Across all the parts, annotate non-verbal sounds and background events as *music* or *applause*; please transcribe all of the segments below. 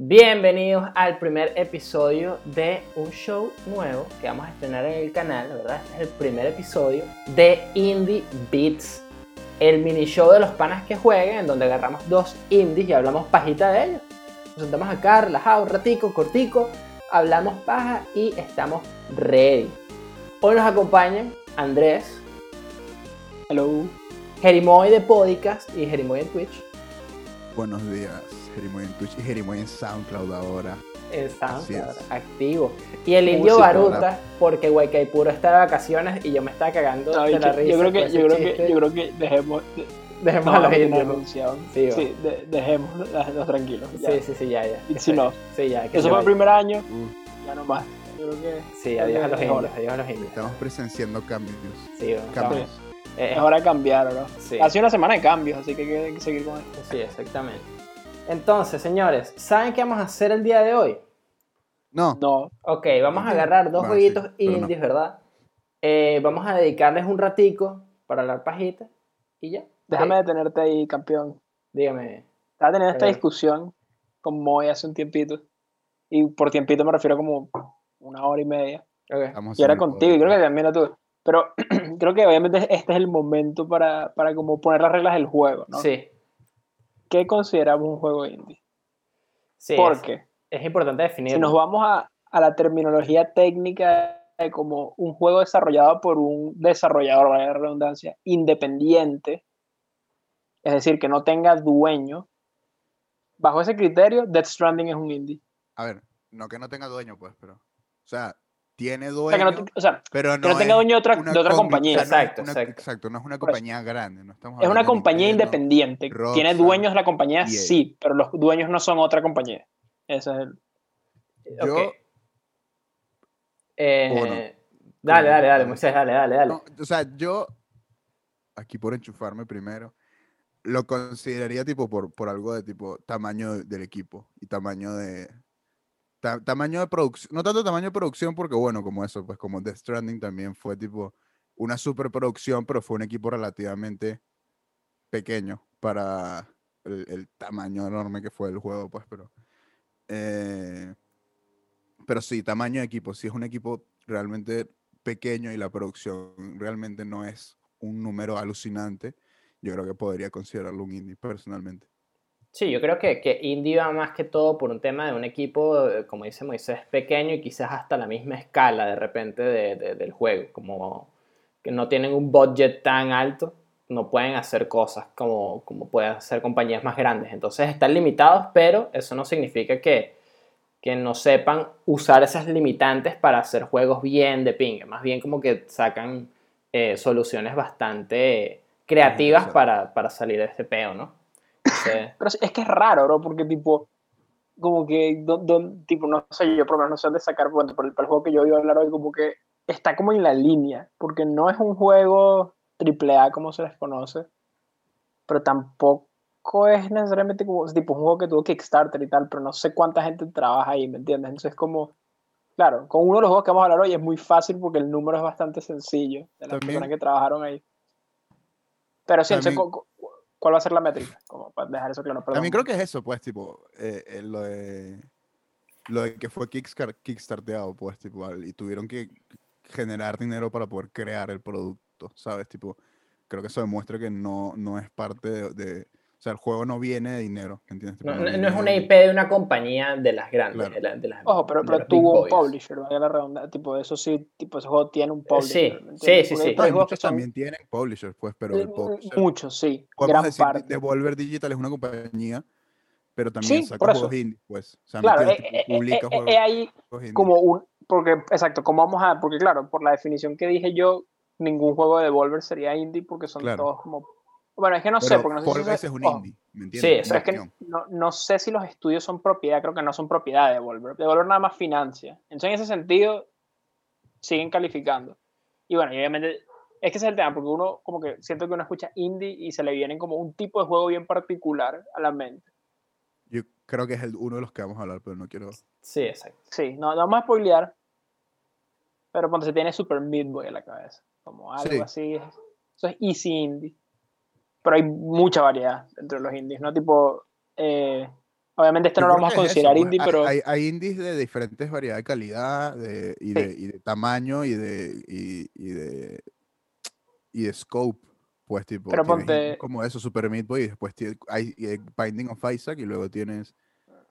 Bienvenidos al primer episodio de un show nuevo que vamos a estrenar en el canal, ¿verdad? Este es el primer episodio de Indie Beats, el mini show de los panas que jueguen, en donde agarramos dos indies y hablamos pajita de ellos. Nos sentamos acá, relajados, un ratico, cortico, hablamos paja y estamos ready. Hoy nos acompañan Andrés, Hello. Jerimoy de Podcast y Jerimoy en Twitch. Buenos días, Jerimoy en Twitch y Jerimoy en SoundCloud ahora. Así SoundCloud, activo. Y el indio Música, Baruta, porque Puro está de vacaciones y yo me estaba cagando No, de yo, la risa. yo creo que, yo, creo que, yo creo que dejemos, de- Dejemos no, a los una indios. Sí, Sí, de- dejemos los tranquilos. ya. Sí, sí, sí, ya, ya. It's enough. Sí, ya. que Eso fue el primer año, Uh, ya no más. Yo creo que Sí, adiós a los indios, adiós a los indios. estamos presenciando cambios. Sí, va, Cambios. Eh, es hora de cambiar, ¿no? Sí. Ha sido una semana de cambios, así que, hay que seguir con esto. Sí, exactamente. Entonces, señores, ¿saben qué vamos a hacer el día de hoy? No, No, Ok, vamos a agarrar dos jueguitos sí, pero no. indies, ¿verdad? Eh, vamos a dedicarles un ratico para hablar pajita y ya. déjame Ok, detenerte ahí, campeón. Dígame. Estaba teniendo esta discusión con Moy hace un tiempito. Y por tiempito me refiero como una hora y media. Ok. estamos Y era haciendo contigo, y creo que también lo tuve. Pero *clears throat* creo que obviamente este es el momento para, para como poner las reglas del juego, ¿no? Sí, ¿Qué consideramos un juego indie? sí. es- Porque Es importante definir. si nos vamos a, a la terminología técnica de como un juego desarrollado por un desarrollador, la redundancia, independiente, es decir, que no tenga dueño, bajo ese criterio, Death Stranding es un indie. A ver, no que no tenga dueño, pues, pero. O sea, tiene O dueño, sea, que no, o sea, pero no, que no tenga dueño de otra, de otra compañía. o sea, no es Exacto, una- exacto. exacto, no es una compañía grande. No estamos es una de compañía independiente. Tiene dueños la compañía, sí, pero los dueños no son otra compañía. Ese es el. Yo. Eh. Dale, dale, dale. Moisés, dale, dale, dale. o sea, yo, aquí por enchufarme primero, lo consideraría tipo por, por algo de tipo tamaño de- del equipo y tamaño de ta- tamaño de producción, no tanto tamaño de producción porque bueno, como eso, pues como Death Stranding también fue tipo una superproducción, pero fue un equipo relativamente pequeño para el, tamaño enorme que fue el juego, pues, pero eh, pero sí, tamaño de equipo, si es un equipo realmente pequeño y la producción realmente no es un número alucinante, yo creo que podría considerarlo un indie personalmente. Sí, yo creo que, que Indie va más que todo por un tema de un equipo, eh, como dice Moisés, pequeño y quizás hasta la misma escala de repente de- de- del juego, como que no tienen un budget tan alto, no pueden hacer cosas como, como pueden hacer compañías más grandes. Entonces están limitados, pero eso no significa que, que no sepan usar esas limitantes para hacer juegos bien de pinga. Más bien como que sacan eh, soluciones bastante creativas para, para salir de este peo, ¿no? Entonces, Pero es que es raro, bro, porque tipo. Como que, don- don- tipo, no sé, yo por lo menos no sé dónde sacar, bueno, para el, el juego que yo iba a hablar hoy, como que está como en la línea, porque no es un juego AAA como se les conoce, pero tampoco es necesariamente como, tipo, un juego que tuvo Kickstarter y tal, pero no sé cuánta gente trabaja ahí, ¿me entiendes? Entonces es como, claro, con uno de los juegos que vamos a hablar hoy es muy fácil porque el número es bastante sencillo de las También- personas que trabajaron ahí. Pero sí, entonces, También- cu- ¿cuál va a ser la métrica? Como para dejar eso claro. También creo que es eso, pues, tipo, eh, eh, lo de lo de que fue kickstar- kickstarteado, pues, tipo, y tuvieron que generar dinero para poder crear el producto, ¿sabes? Tipo, creo que eso demuestra que no, no es parte de- o sea, el juego no viene de dinero, ¿entiendes? No, no- no es una IP de una compañía de las grandes. Claro. de la- de las- Ojo, pero, pero tuvo un publisher, vaya la redonda, tipo, eso sí, tipo, ese juego tiene un publisher. sí, sí, sí, sí. hay muchos son- también tienen publishers, pues, pero el Mm, publisher, Muchos, sí, podemos gran decir, parte. Devolver Digital es una compañía, pero también Sí, saca por eso. juegos indie, pues, o sea, ¿me Claro, eh, Tipo, eh, publica eh, eh, juegos, eh, ahí juegos indie. como un, porque, exacto, como vamos a, porque claro, por la definición que dije yo, ningún juego de Devolver sería indie porque son Claro. todos como, bueno, es que no sé, Pero porque no sé si eso- es un indie, ¿me Sí, entiendes? Pero es que no, no sé si los estudios son propiedad, creo que no son propiedad de Devolver. Devolver nada más financia. Entonces, en ese sentido, siguen calificando. Y bueno, y obviamente, es que ese es el tema, porque uno, como que siento que uno escucha indie y se le vienen como un tipo de juego bien particular a la mente. Yo creo que es el, uno de los que vamos a hablar, pero no quiero. Sí, exacto. Sí, no, no vamos a spoilear, pero cuando se tiene Super Meat Boy en la cabeza, como algo Sí. así. Eso es easy indie. Pero hay mucha variedad entre los indies, ¿no? Tipo, eh, Obviamente esto Yo no lo vamos a es considerar indie, pero Hay, hay indies de diferentes variedades de calidad de, y, de, y de tamaño y de, y, y de, y de scope. Pues tipo, Pero ponte- como eso, Super Meat Boy, y después hay, Binding of Isaac y luego tienes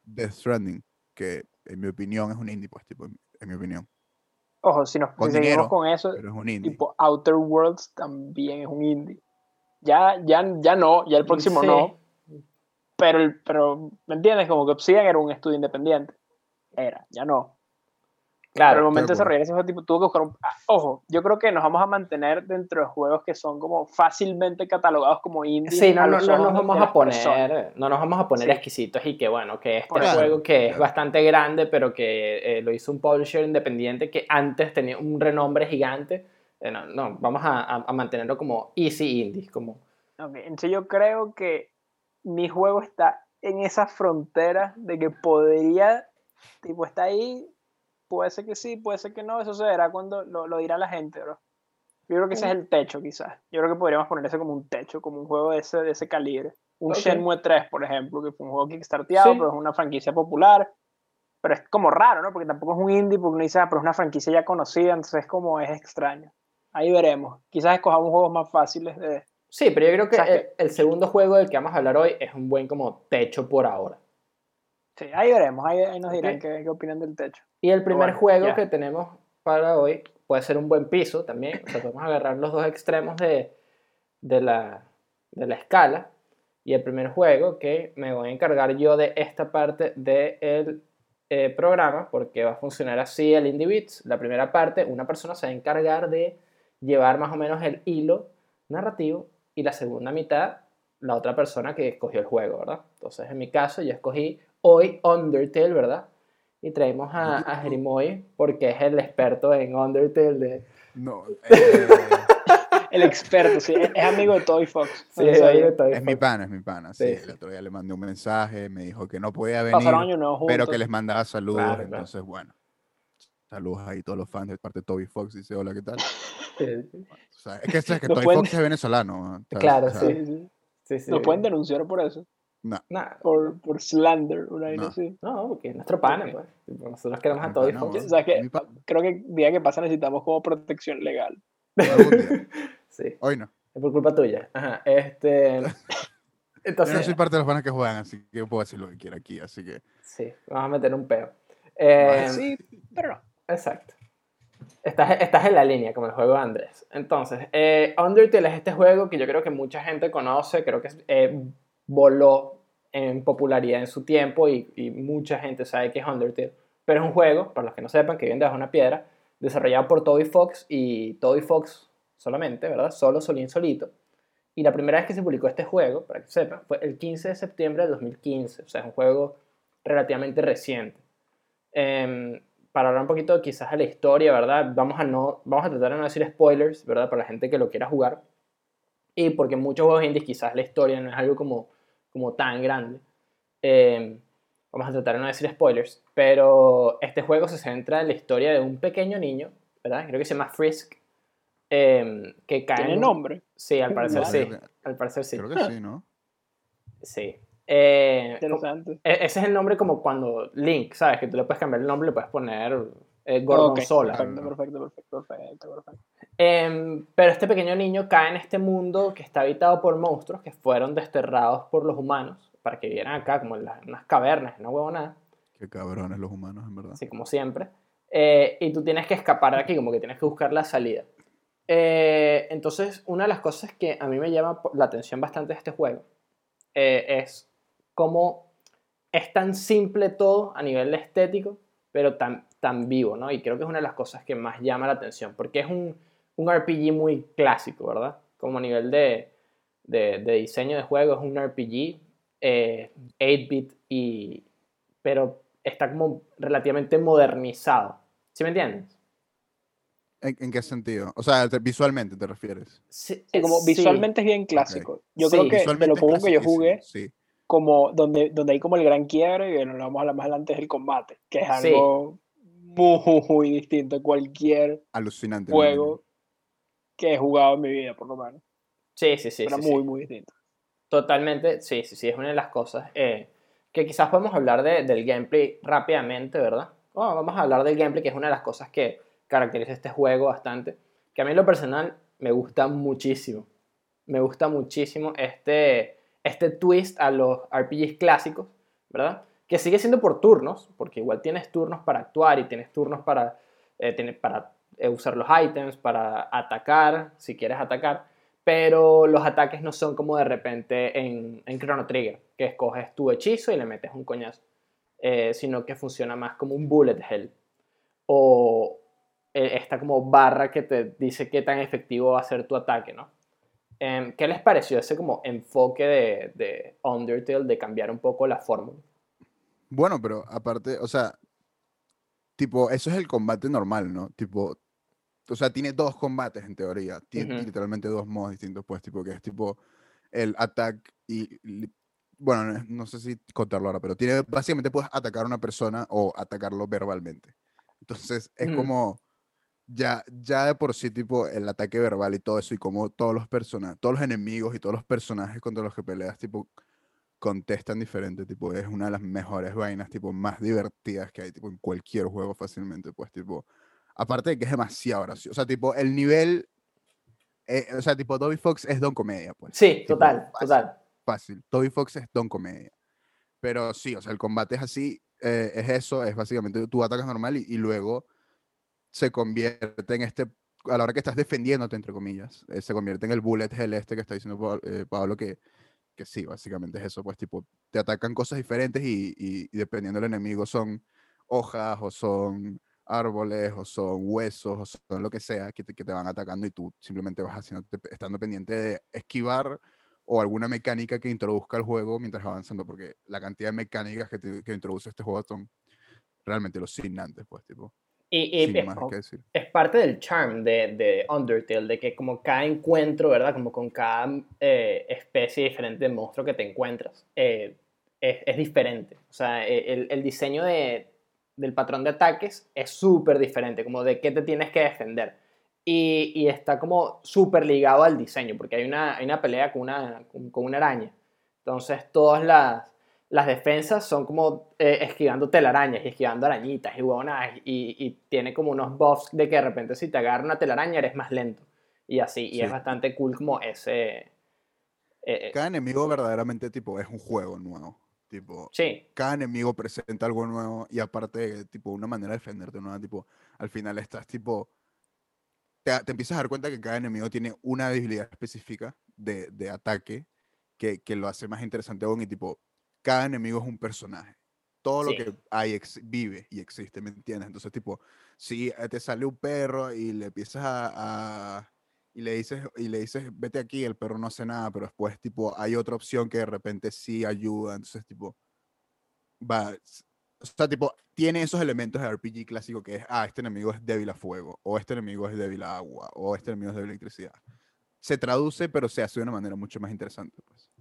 Death Stranding, que en mi opinión es un indie, pues tipo, en, en mi opinión. ojo, si nos Con si seguimos dinero, con eso, Pero es un indie. tipo Outer Worlds también es un indie. Ya, ya, ya no, ya el próximo Sí. no, pero, pero, ¿me entiendes? Como que Obsidian era un estudio independiente. Era, ya no. Pero Claro, el momento de desarrollar ese juego, tipo, tuvo que buscar un... ah, Ojo, yo creo que nos vamos a mantener dentro de juegos que son como fácilmente catalogados como indie. Sí, no, no, no nos vamos a personas. poner, no nos vamos a poner Sí. exquisitos y que bueno, que este Por eso. juego que es bastante grande, pero que eh, lo hizo un publisher independiente que antes tenía un renombre gigante. Eh, no, no, vamos a, a- a mantenerlo como easy indie, como Ok, Entonces yo creo que mi juego está en esa frontera de que podría, tipo, está ahí, puede ser que sí, puede ser que no, eso se verá cuando lo, lo dirá la gente, bro. Yo creo que ese es el techo, quizás. Yo creo que podríamos poner ese como un techo, como un juego de ese, de ese calibre. Un Ok. Shenmue 3, por ejemplo, que fue un juego kickstarteado, Sí. pero es una franquicia popular. Pero es como raro, ¿no? Porque tampoco es un indie, porque uno dice, ah, pero es una franquicia ya conocida, entonces es como es extraño. Ahí veremos. Quizás escojamos juegos más fáciles de, Sí, pero yo creo que el, el segundo juego del que vamos a hablar hoy es un buen como techo por ahora. Sí, ahí veremos, ahí, ahí nos dirán qué, qué opinan del techo. Y el primer bueno, juego que tenemos para hoy puede ser un buen piso también. O sea, podemos agarrar los dos extremos de, de, la, de la escala. Y el primer juego que me voy a encargar yo de esta parte del programa, porque va a funcionar así el Indie Beats. La primera parte, una persona se va a encargar de llevar más o menos el hilo narrativo y la segunda mitad, la otra persona que escogió el juego, ¿verdad? Entonces, en mi caso, yo escogí hoy Undertale, ¿verdad? Y traemos a, a Jerimoy porque es el experto en Undertale de... No, eh, *laughs* El experto, sí, es, es amigo de Toy Fox. Sí, sé, ahí de Toy es mi Fox. pana, es mi pana. Sí, Sí, el otro día le mandé un mensaje, me dijo que no podía venir, Pasaron año nuevo juntos. pero que les mandaba saludos. Claro, claro. entonces, bueno, saludos ahí a todos los fans de parte de Toby Fox. Dice, hola, ¿qué tal? *laughs* O sea, es que, es que Toby pueden- Fox es venezolano. ¿sabes? Claro, sea, Sí, sí. Sí, sí. Nos pueden denunciar por eso, No, Nah, por, por slander, una No. así. no, porque es nuestro pana, pues. Nosotros queremos a Toby Fox. O sea que creo que día que pasa necesitamos como protección legal. *laughs* Sí, Hoy no. es por culpa tuya. Ajá, este... *laughs* Yo Entonces, no soy parte de los panas que juegan, así que yo puedo decir lo que quiera aquí. Así que, sí, vamos a meter un peo. Eh, sí, pero no. Exacto. Estás, estás en la línea como el juego de Andrés. Entonces, eh, Undertale es este juego que yo creo que mucha gente conoce, creo que eh, voló en popularidad en su tiempo y, mucha gente sabe que es Undertale. Pero es un juego, para los que no sepan, que viene debajo de una piedra, desarrollado por Toby Fox y Toby Fox solamente, ¿verdad? Solo, solín, solito. Y la primera vez que se publicó este juego, para que sepan, fue el 15 de septiembre de 2015. O sea, es un juego relativamente reciente. Em, para hablar un poquito quizás de la historia, ¿verdad? Vamos a, no, vamos a tratar de no decir spoilers, ¿verdad? Para la gente que lo quiera jugar. Y porque en muchos juegos indies quizás la historia no es algo como, como tan grande. Em, vamos a tratar de no decir spoilers. Pero este juego se centra en la historia de un pequeño niño, ¿verdad? Creo que se llama Frisk. em, que cae Tiene en un- nombre. Sí, al parecer sí. Al parecer sí. creo que sí, ¿no? Sí. Eh, Interesante. e- ese es el nombre como cuando Link, ¿sabes? Que tú le puedes cambiar el nombre, le puedes poner eh, Gorgonzola. Ok, Perfecto, perfecto, perfecto, perfecto, perfecto. Em, pero este pequeño niño cae en este mundo que está habitado por monstruos que fueron desterrados por los humanos para que vivieran acá, como en las- unas cavernas, no huevo nada, Qué cabrones los humanos, en verdad. así como siempre. Eh, y tú tienes que escapar de aquí, como que tienes que buscar la salida. Eh, entonces, una de las cosas que a mí me llama la atención bastante de este juego eh, es cómo es tan simple todo a nivel estético, pero tan, tan vivo, ¿no? Y creo que es una de las cosas que más llama la atención, porque es un, un RPG muy clásico, ¿verdad? Como a nivel de, de, de diseño de juego, es un RPG eh, 8-bit, y, pero está como relativamente modernizado. ¿Sí me entiendes? ¿En, en qué sentido? O sea, te- visualmente te refieres. Sí, Sí, como sí. visualmente es bien clásico. Yo Sí, creo que de lo poco que yo jugué, Sí. Como donde, donde hay como el gran quiebre, y bueno, lo vamos a hablar más adelante, es el combate, que es Sí. algo muy, muy distinto a cualquier Alucinante. juego que he jugado en mi vida, por lo menos. Sí, sí, sí. Era sí, sí. muy, muy distinto. Totalmente, sí, sí, sí, es una de las cosas eh, que quizás podemos hablar de, del gameplay rápidamente, ¿verdad? Bueno, vamos a hablar del gameplay, que es una de las cosas que caracteriza este juego bastante. Que a mí en lo personal me gusta muchísimo. Me gusta muchísimo este, este twist a los RPGs clásicos, ¿verdad? Que sigue siendo por turnos, porque igual tienes turnos para actuar y tienes turnos para, eh, para eh, usar los items, para atacar, si quieres atacar pero los ataques no son como de repente en, en Chrono Trigger, que escoges tu hechizo y le metes un coñazo, eh, sino que funciona más como un bullet hell. O eh, esta como barra que te dice qué tan efectivo va a ser tu ataque, ¿no? Em, ¿Qué les pareció ese como enfoque de, de Undertale de cambiar un poco la fórmula? Bueno, pero aparte, o sea, tipo, eso es el combate normal, ¿no? Tipo, o sea, tiene dos combates en teoría. Tiene literalmente dos modos distintos, pues, tipo, que es tipo el attack y. Bueno, no sé si contarlo ahora, pero tiene, básicamente puedes atacar a una persona o atacarlo verbalmente. Entonces, es como. Ya, ya de por sí, tipo, el ataque verbal y todo eso, y como todos los personajes, todos los enemigos y todos los personajes contra los que peleas, tipo, contestan diferente, tipo, es una de las mejores vainas, tipo, más divertidas que hay, tipo, en cualquier juego fácilmente, pues, tipo, Aparte de que es demasiado gracioso. O sea, tipo, el nivel. Eh, o sea, tipo, Toby Fox es Don Comedia, pues. Sí, total, total. Fácil. Toby Fox es Don Comedia. Pero sí, o sea, el combate es así. Eh, es eso, es básicamente tú atacas normal y, luego se convierte en este. A la hora que estás defendiéndote, entre comillas, eh, se convierte en el bullet hell este que está diciendo Pablo, que, que sí, básicamente es eso, pues tipo, te atacan cosas diferentes y, y, y dependiendo del enemigo son hojas o son árboles o son huesos o son lo que sea que te, que te van atacando y tú simplemente vas haciendo, estando pendiente de esquivar o alguna mecánica que introduzca el juego mientras avanzando, porque la cantidad de mecánicas que, que introduce este juego son realmente alucinantes, pues, tipo. Y, y es, es, parte del charm de, de, Undertale, de que como cada encuentro, ¿verdad? Como con cada eh, especie diferente de monstruo que te encuentras, eh, es, es, diferente. O sea, e, el, el diseño de, del patrón de ataques es súper diferente, como de qué te tienes que defender. Y, y está como súper ligado al diseño, porque hay una, hay una pelea con una, con, una araña. Entonces todas las, las defensas son como eh, esquivando telarañas y esquivando arañitas y huevonadas. Y, y, tiene como unos buffs de que de repente si te agarra una telaraña eres más lento. Y así, y es bastante cool como ese... Eh, eh, Cada enemigo verdaderamente tipo es un juego nuevo. Tipo, sí. cada enemigo presenta algo nuevo y aparte, tipo, una manera de defenderte nueva, tipo, al final estás, tipo, te, te, empiezas a dar cuenta que cada enemigo tiene una debilidad específica de, de ataque que, que, lo hace más interesante aún y, tipo, cada enemigo es un personaje. Todo lo que hay vive y existe, ¿me entiendes? Entonces, tipo, si eh, te sale un perro y le empiezas a y le dices, y le dices, vete aquí, el perro no hace nada, pero después, tipo, hay otra opción que de repente sí ayuda, entonces, tipo, va, o sea, tipo, tiene esos elementos de RPG clásico que es, ah, este enemigo es débil a fuego, o este enemigo es débil a agua, o este enemigo es débil a electricidad. Se traduce, pero se hace de una manera mucho más interesante, pues.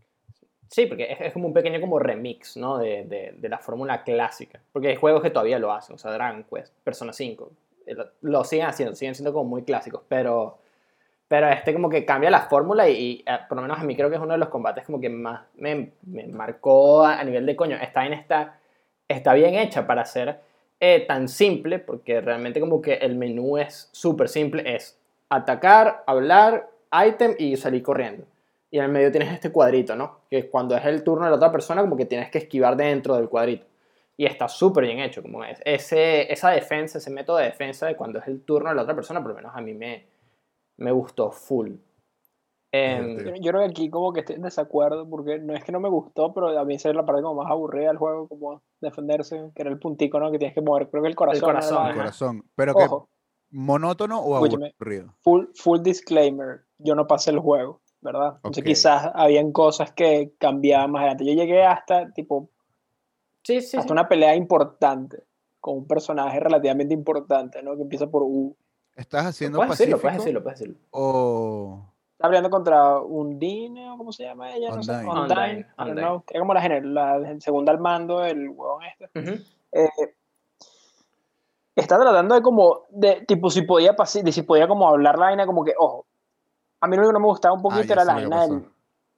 Sí, porque es, es como un pequeño como remix, ¿no? De, de, de la fórmula clásica. Porque hay juegos que todavía lo hacen, o sea, Dragon Quest, Persona 5, eh, lo siguen haciendo, siguen siendo como muy clásicos, pero pero este como que cambia la fórmula y, eh, por lo menos a mí creo que es uno de los combates como que más me, me marcó a, nivel de coño. Esta en está, está bien hecha para ser eh, tan simple, porque realmente como que el menú es súper simple. Es atacar, hablar, item y salir corriendo. Y en el medio tienes este cuadrito, ¿no? Que cuando es el turno de la otra persona como que tienes que esquivar dentro del cuadrito. Y está súper bien hecho, como es. Ese, esa defensa, ese método de defensa de cuando es el turno de la otra persona, por lo menos a mí me, me gustó full. Em, yo, creo que aquí como que estoy en desacuerdo porque no es que no me gustó, pero a mí se la parte como más aburrida del juego, como defenderse, que era el puntico, ¿no? Que tienes que mover, creo que el corazón. El corazón. El corazón. Pero que monótono o aburrido. Full, full disclaimer, yo no pasé el juego, ¿verdad? Entonces quizás habían cosas que cambiaban más adelante. Yo llegué hasta tipo sí, sí, hasta una pelea importante con un personaje relativamente importante, ¿no? Que empieza por U ¿Estás haciendo puedes Decirlo, puedes decirlo, puedes decirlo. O... Está peleando contra Undine, o cómo se llama ella, no sé. Undine. Undine. Es como la, general, la segunda al mando, el huevón este. eh, está tratando de como, de, tipo, si podía pasar, de si podía como hablar la vaina, como que, ojo, a mí lo que no me gustaba un poquito ah, era la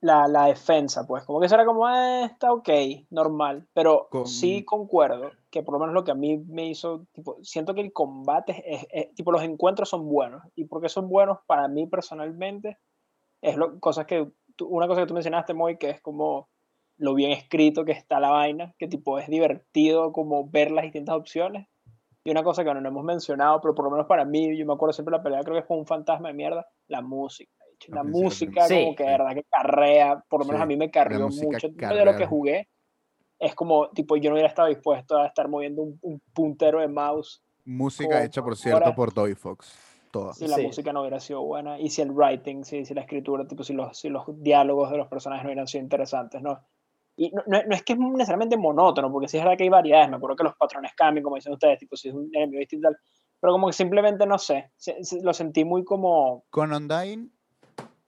la, la defensa, pues. Como que eso era como, eh, está ok, normal. Pero Con- sí concuerdo que por lo menos lo que a mí me hizo, tipo, siento que el combate, es, es- tipo, los encuentros son buenos. Y porque son buenos para mí personalmente, es lo, cosas que, tú- una cosa que tú mencionaste, Moy, que es como lo bien escrito que está la vaina, que tipo es divertido como ver las distintas opciones. Y una cosa que no hemos mencionado, pero por lo menos para mí, yo me acuerdo siempre de la pelea, creo que con un fantasma de mierda, la música. La principio música sí. como que de Sí. verdad que carrea, por lo menos Sí, a mí me la carrió mucho. De lo carrea. que jugué, es como, tipo, yo no hubiera estado dispuesto a estar moviendo un, un puntero de mouse Música Como hecha, por cierto, horas. por Toy Fox. Toda. si la Sí. música no hubiera sido buena y si el writing, si, si la escritura, tipo, si los, si los diálogos de los personajes no hubieran sido interesantes, ¿no? Y no, no- no es que es necesariamente monótono, porque sí es verdad que hay variedades, me acuerdo que los patrones cambian, como dicen ustedes, tipo, si es un enemigo distinto y tal, pero como que simplemente, no sé, se- se- lo sentí muy como, Con Undyne.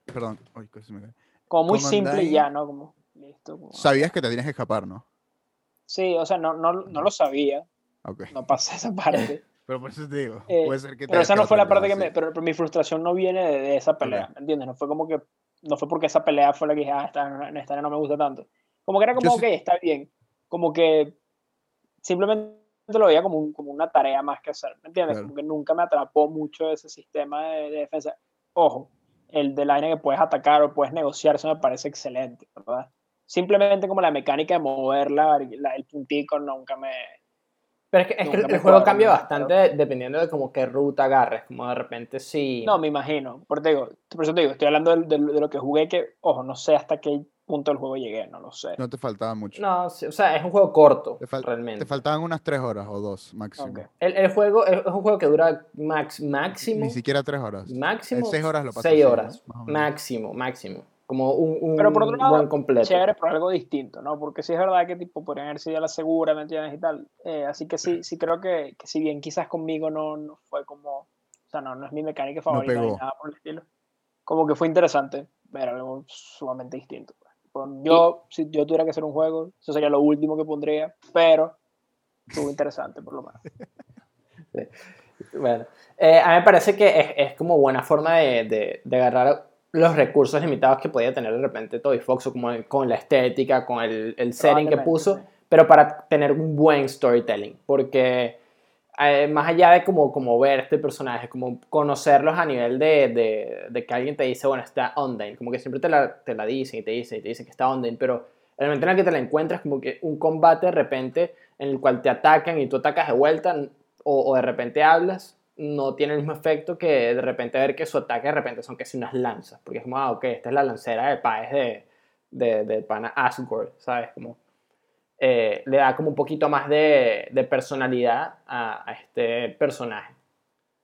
Perdón. Se me cae. como muy Con simple y Undyne- ya, ¿no? Como, listo. como- Sabías que te tienes que escapar, ¿no? sí, o sea, no, no, no lo sabía, Ok. no pasé esa parte. *laughs* Pero por eso te digo. Eh, puede ser que Pero esa no fue la parte que me. Pero, pero mi frustración no viene de, de esa pelea, Ok. ¿me entiendes? No fue como que. No fue porque esa pelea fue la que dije, ah, esta, esta no me gusta tanto. Como que era como, ok, está bien. Como que simplemente lo veía como, un- como una tarea más que hacer, ¿me entiendes? Claro. Como que nunca me atrapó mucho ese sistema de, de defensa. Ojo, el de line que puedes atacar o puedes negociar, eso me parece excelente, ¿verdad? Simplemente como la mecánica de moverla, la- el puntico, nunca me, Pero es que, es que el juego cambia bastante dependiendo de como qué ruta agarres. Como de repente si... No, me imagino. Por, te digo, por eso te digo, estoy hablando del- del- de, lo que jugué, que, ojo, no sé hasta qué punto del juego llegué, no lo sé. No te faltaba mucho. No, sí, o sea, es un juego corto, Te, realmente. te faltaban unas tres horas o dos máximo. Ok. El, el juego es un juego que dura max, máximo. Ni siquiera tres horas. Máximo. En seis horas lo pasas seis ¿no? horas. Máximo, máximo. Como un, un Pero por otro lado, run completo. Chévere, pero algo distinto, ¿no? Porque sí es verdad que tipo podrían haber sido la segura, ¿me entiendes? Y tal. Eh, así que sí, sí creo que, que si bien quizás conmigo no, no fue como, o sea, no, no es mi mecánica favorita ni pegó. nada por el estilo. Como que fue interesante ver algo sumamente distinto. Pues. Yo, si yo tuviera que hacer un juego, eso sería lo último que pondría, pero estuvo interesante por lo menos. *laughs* Bueno, eh, a mí me parece que es, es como buena forma de, de, de agarrar los recursos limitados que podía tener de repente Toy Fox o como con la estética, con el, el setting que puso, sí. pero para tener un buen storytelling, porque eh, más allá de como, como ver este personaje, como conocerlos a nivel de, de, de que alguien te dice, bueno, está Undyne, como que siempre te la, te la dicen y te dicen y te dicen que está Undyne, pero el momento en el que te la encuentras, como que un combate de repente en el cual te atacan y tú atacas de vuelta, o, o de repente hablas, no tiene el mismo efecto que de repente ver que su ataque de repente son que si unas lanzas, porque es como, ah, ok, esta es la lancera de Paez de, de, de pana Asgore, ¿sabes? Como, eh, le da como un poquito más de, de personalidad a, a este personaje.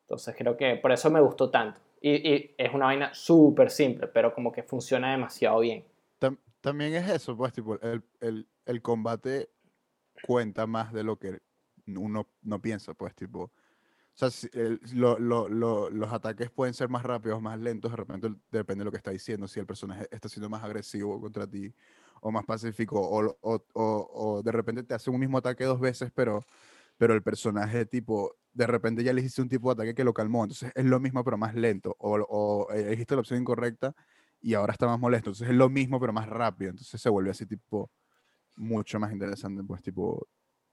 Entonces creo que por eso me gustó tanto. Y, y es una vaina súper simple, pero como que funciona demasiado bien. Tam- también es eso, pues, tipo, el, el, el combate cuenta más de lo que uno no piensa, pues, tipo. O sea, el- lo- lo- lo- los ataques pueden ser más rápidos, más lentos, de repente depende de lo que está diciendo, si el personaje está siendo más agresivo contra ti o más pacífico, o, o, o- de repente te hace un mismo ataque dos veces, pero, pero el personaje, tipo, de repente ya le hiciste un tipo de ataque que lo calmó, entonces es lo mismo, pero más lento, o, o eh, elegiste la opción incorrecta y ahora está más molesto, entonces es lo mismo, pero más rápido, entonces se vuelve así, tipo, mucho más interesante, pues, tipo,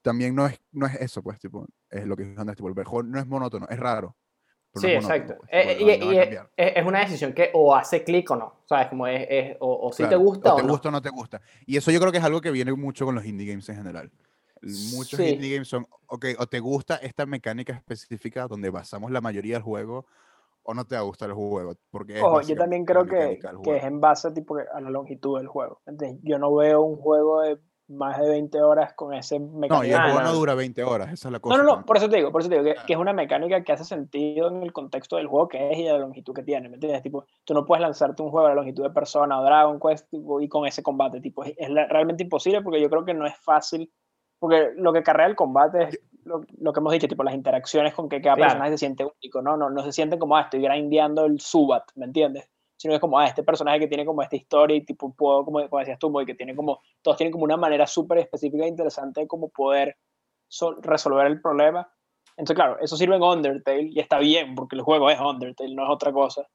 también no es, no es eso, pues, tipo, es lo que es Andrés, tipo, el juego no es monótono, es raro. Sí, no es monótono, exacto. pues, tipo, y- no va a y cambiar. es, es una decisión que o hace clic o no, ¿sabes? Como es, es- o, o si te Claro, gusta o, te no. gusta o no te gusta. Y eso yo creo que es algo que viene mucho con los indie games en general. Muchos Sí. indie games son, ok, o te gusta esta mecánica específica donde basamos la mayoría del juego, o no te va a gustar el juego. Porque es Ojo, yo también creo que, que es en base tipo, a la longitud del juego. Entonces, yo no veo un juego de más de 20 horas con ese mecánica. No, y el juego no. no dura 20 horas, esa es la No, cosa. no, no, también. por eso te digo, por eso te digo, que, Ah. que es una mecánica que hace sentido en el contexto del juego que es y de la longitud que tiene, ¿me entiendes? Tipo, tú no puedes lanzarte un juego a la longitud de Persona o Dragon Quest tipo, y con ese combate, tipo, es, es la- realmente imposible porque yo creo que no es fácil, porque lo que carrea el combate es lo, lo que hemos dicho, tipo, las interacciones con que cada Claro. personaje se siente único, ¿no? No, no se siente como, ah, estoy grindeando el Subat, ¿me entiendes? Sino que es como, ah, este personaje que tiene como esta historia y tipo, puedo, como, como decías tú, Moy, que tiene como, todos tienen como una manera súper específica e interesante de como poder sol- resolver el problema. Entonces, claro, eso sirve en Undertale y está bien porque el juego es Undertale, no es otra cosa.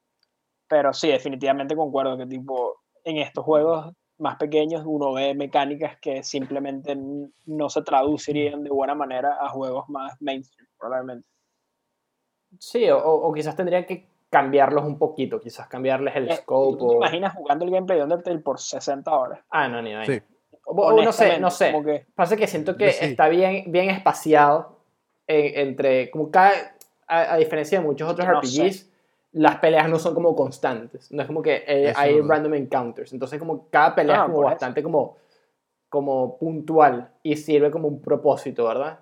Pero sí, definitivamente concuerdo que tipo en estos juegos más pequeños uno ve mecánicas que simplemente no se traducirían de buena manera a juegos más mainstream, probablemente. Sí, o- o quizás tendrían que cambiarlos un poquito, quizás cambiarles el Eh, scope. ¿Tú te o- imaginas jugando el gameplay de Undertale por 60 horas? Ah, no, ni vaina. Sí. No sé, no sé. que- Pasa que siento que Sí. está bien, bien espaciado en- entre, como cada, a, a diferencia de muchos otros no RPGs, las peleas no son como constantes. No es como que eh, hay verdad. random encounters. Entonces como cada pelea Ah, es como por eso. bastante como, como puntual y sirve como un propósito, ¿verdad?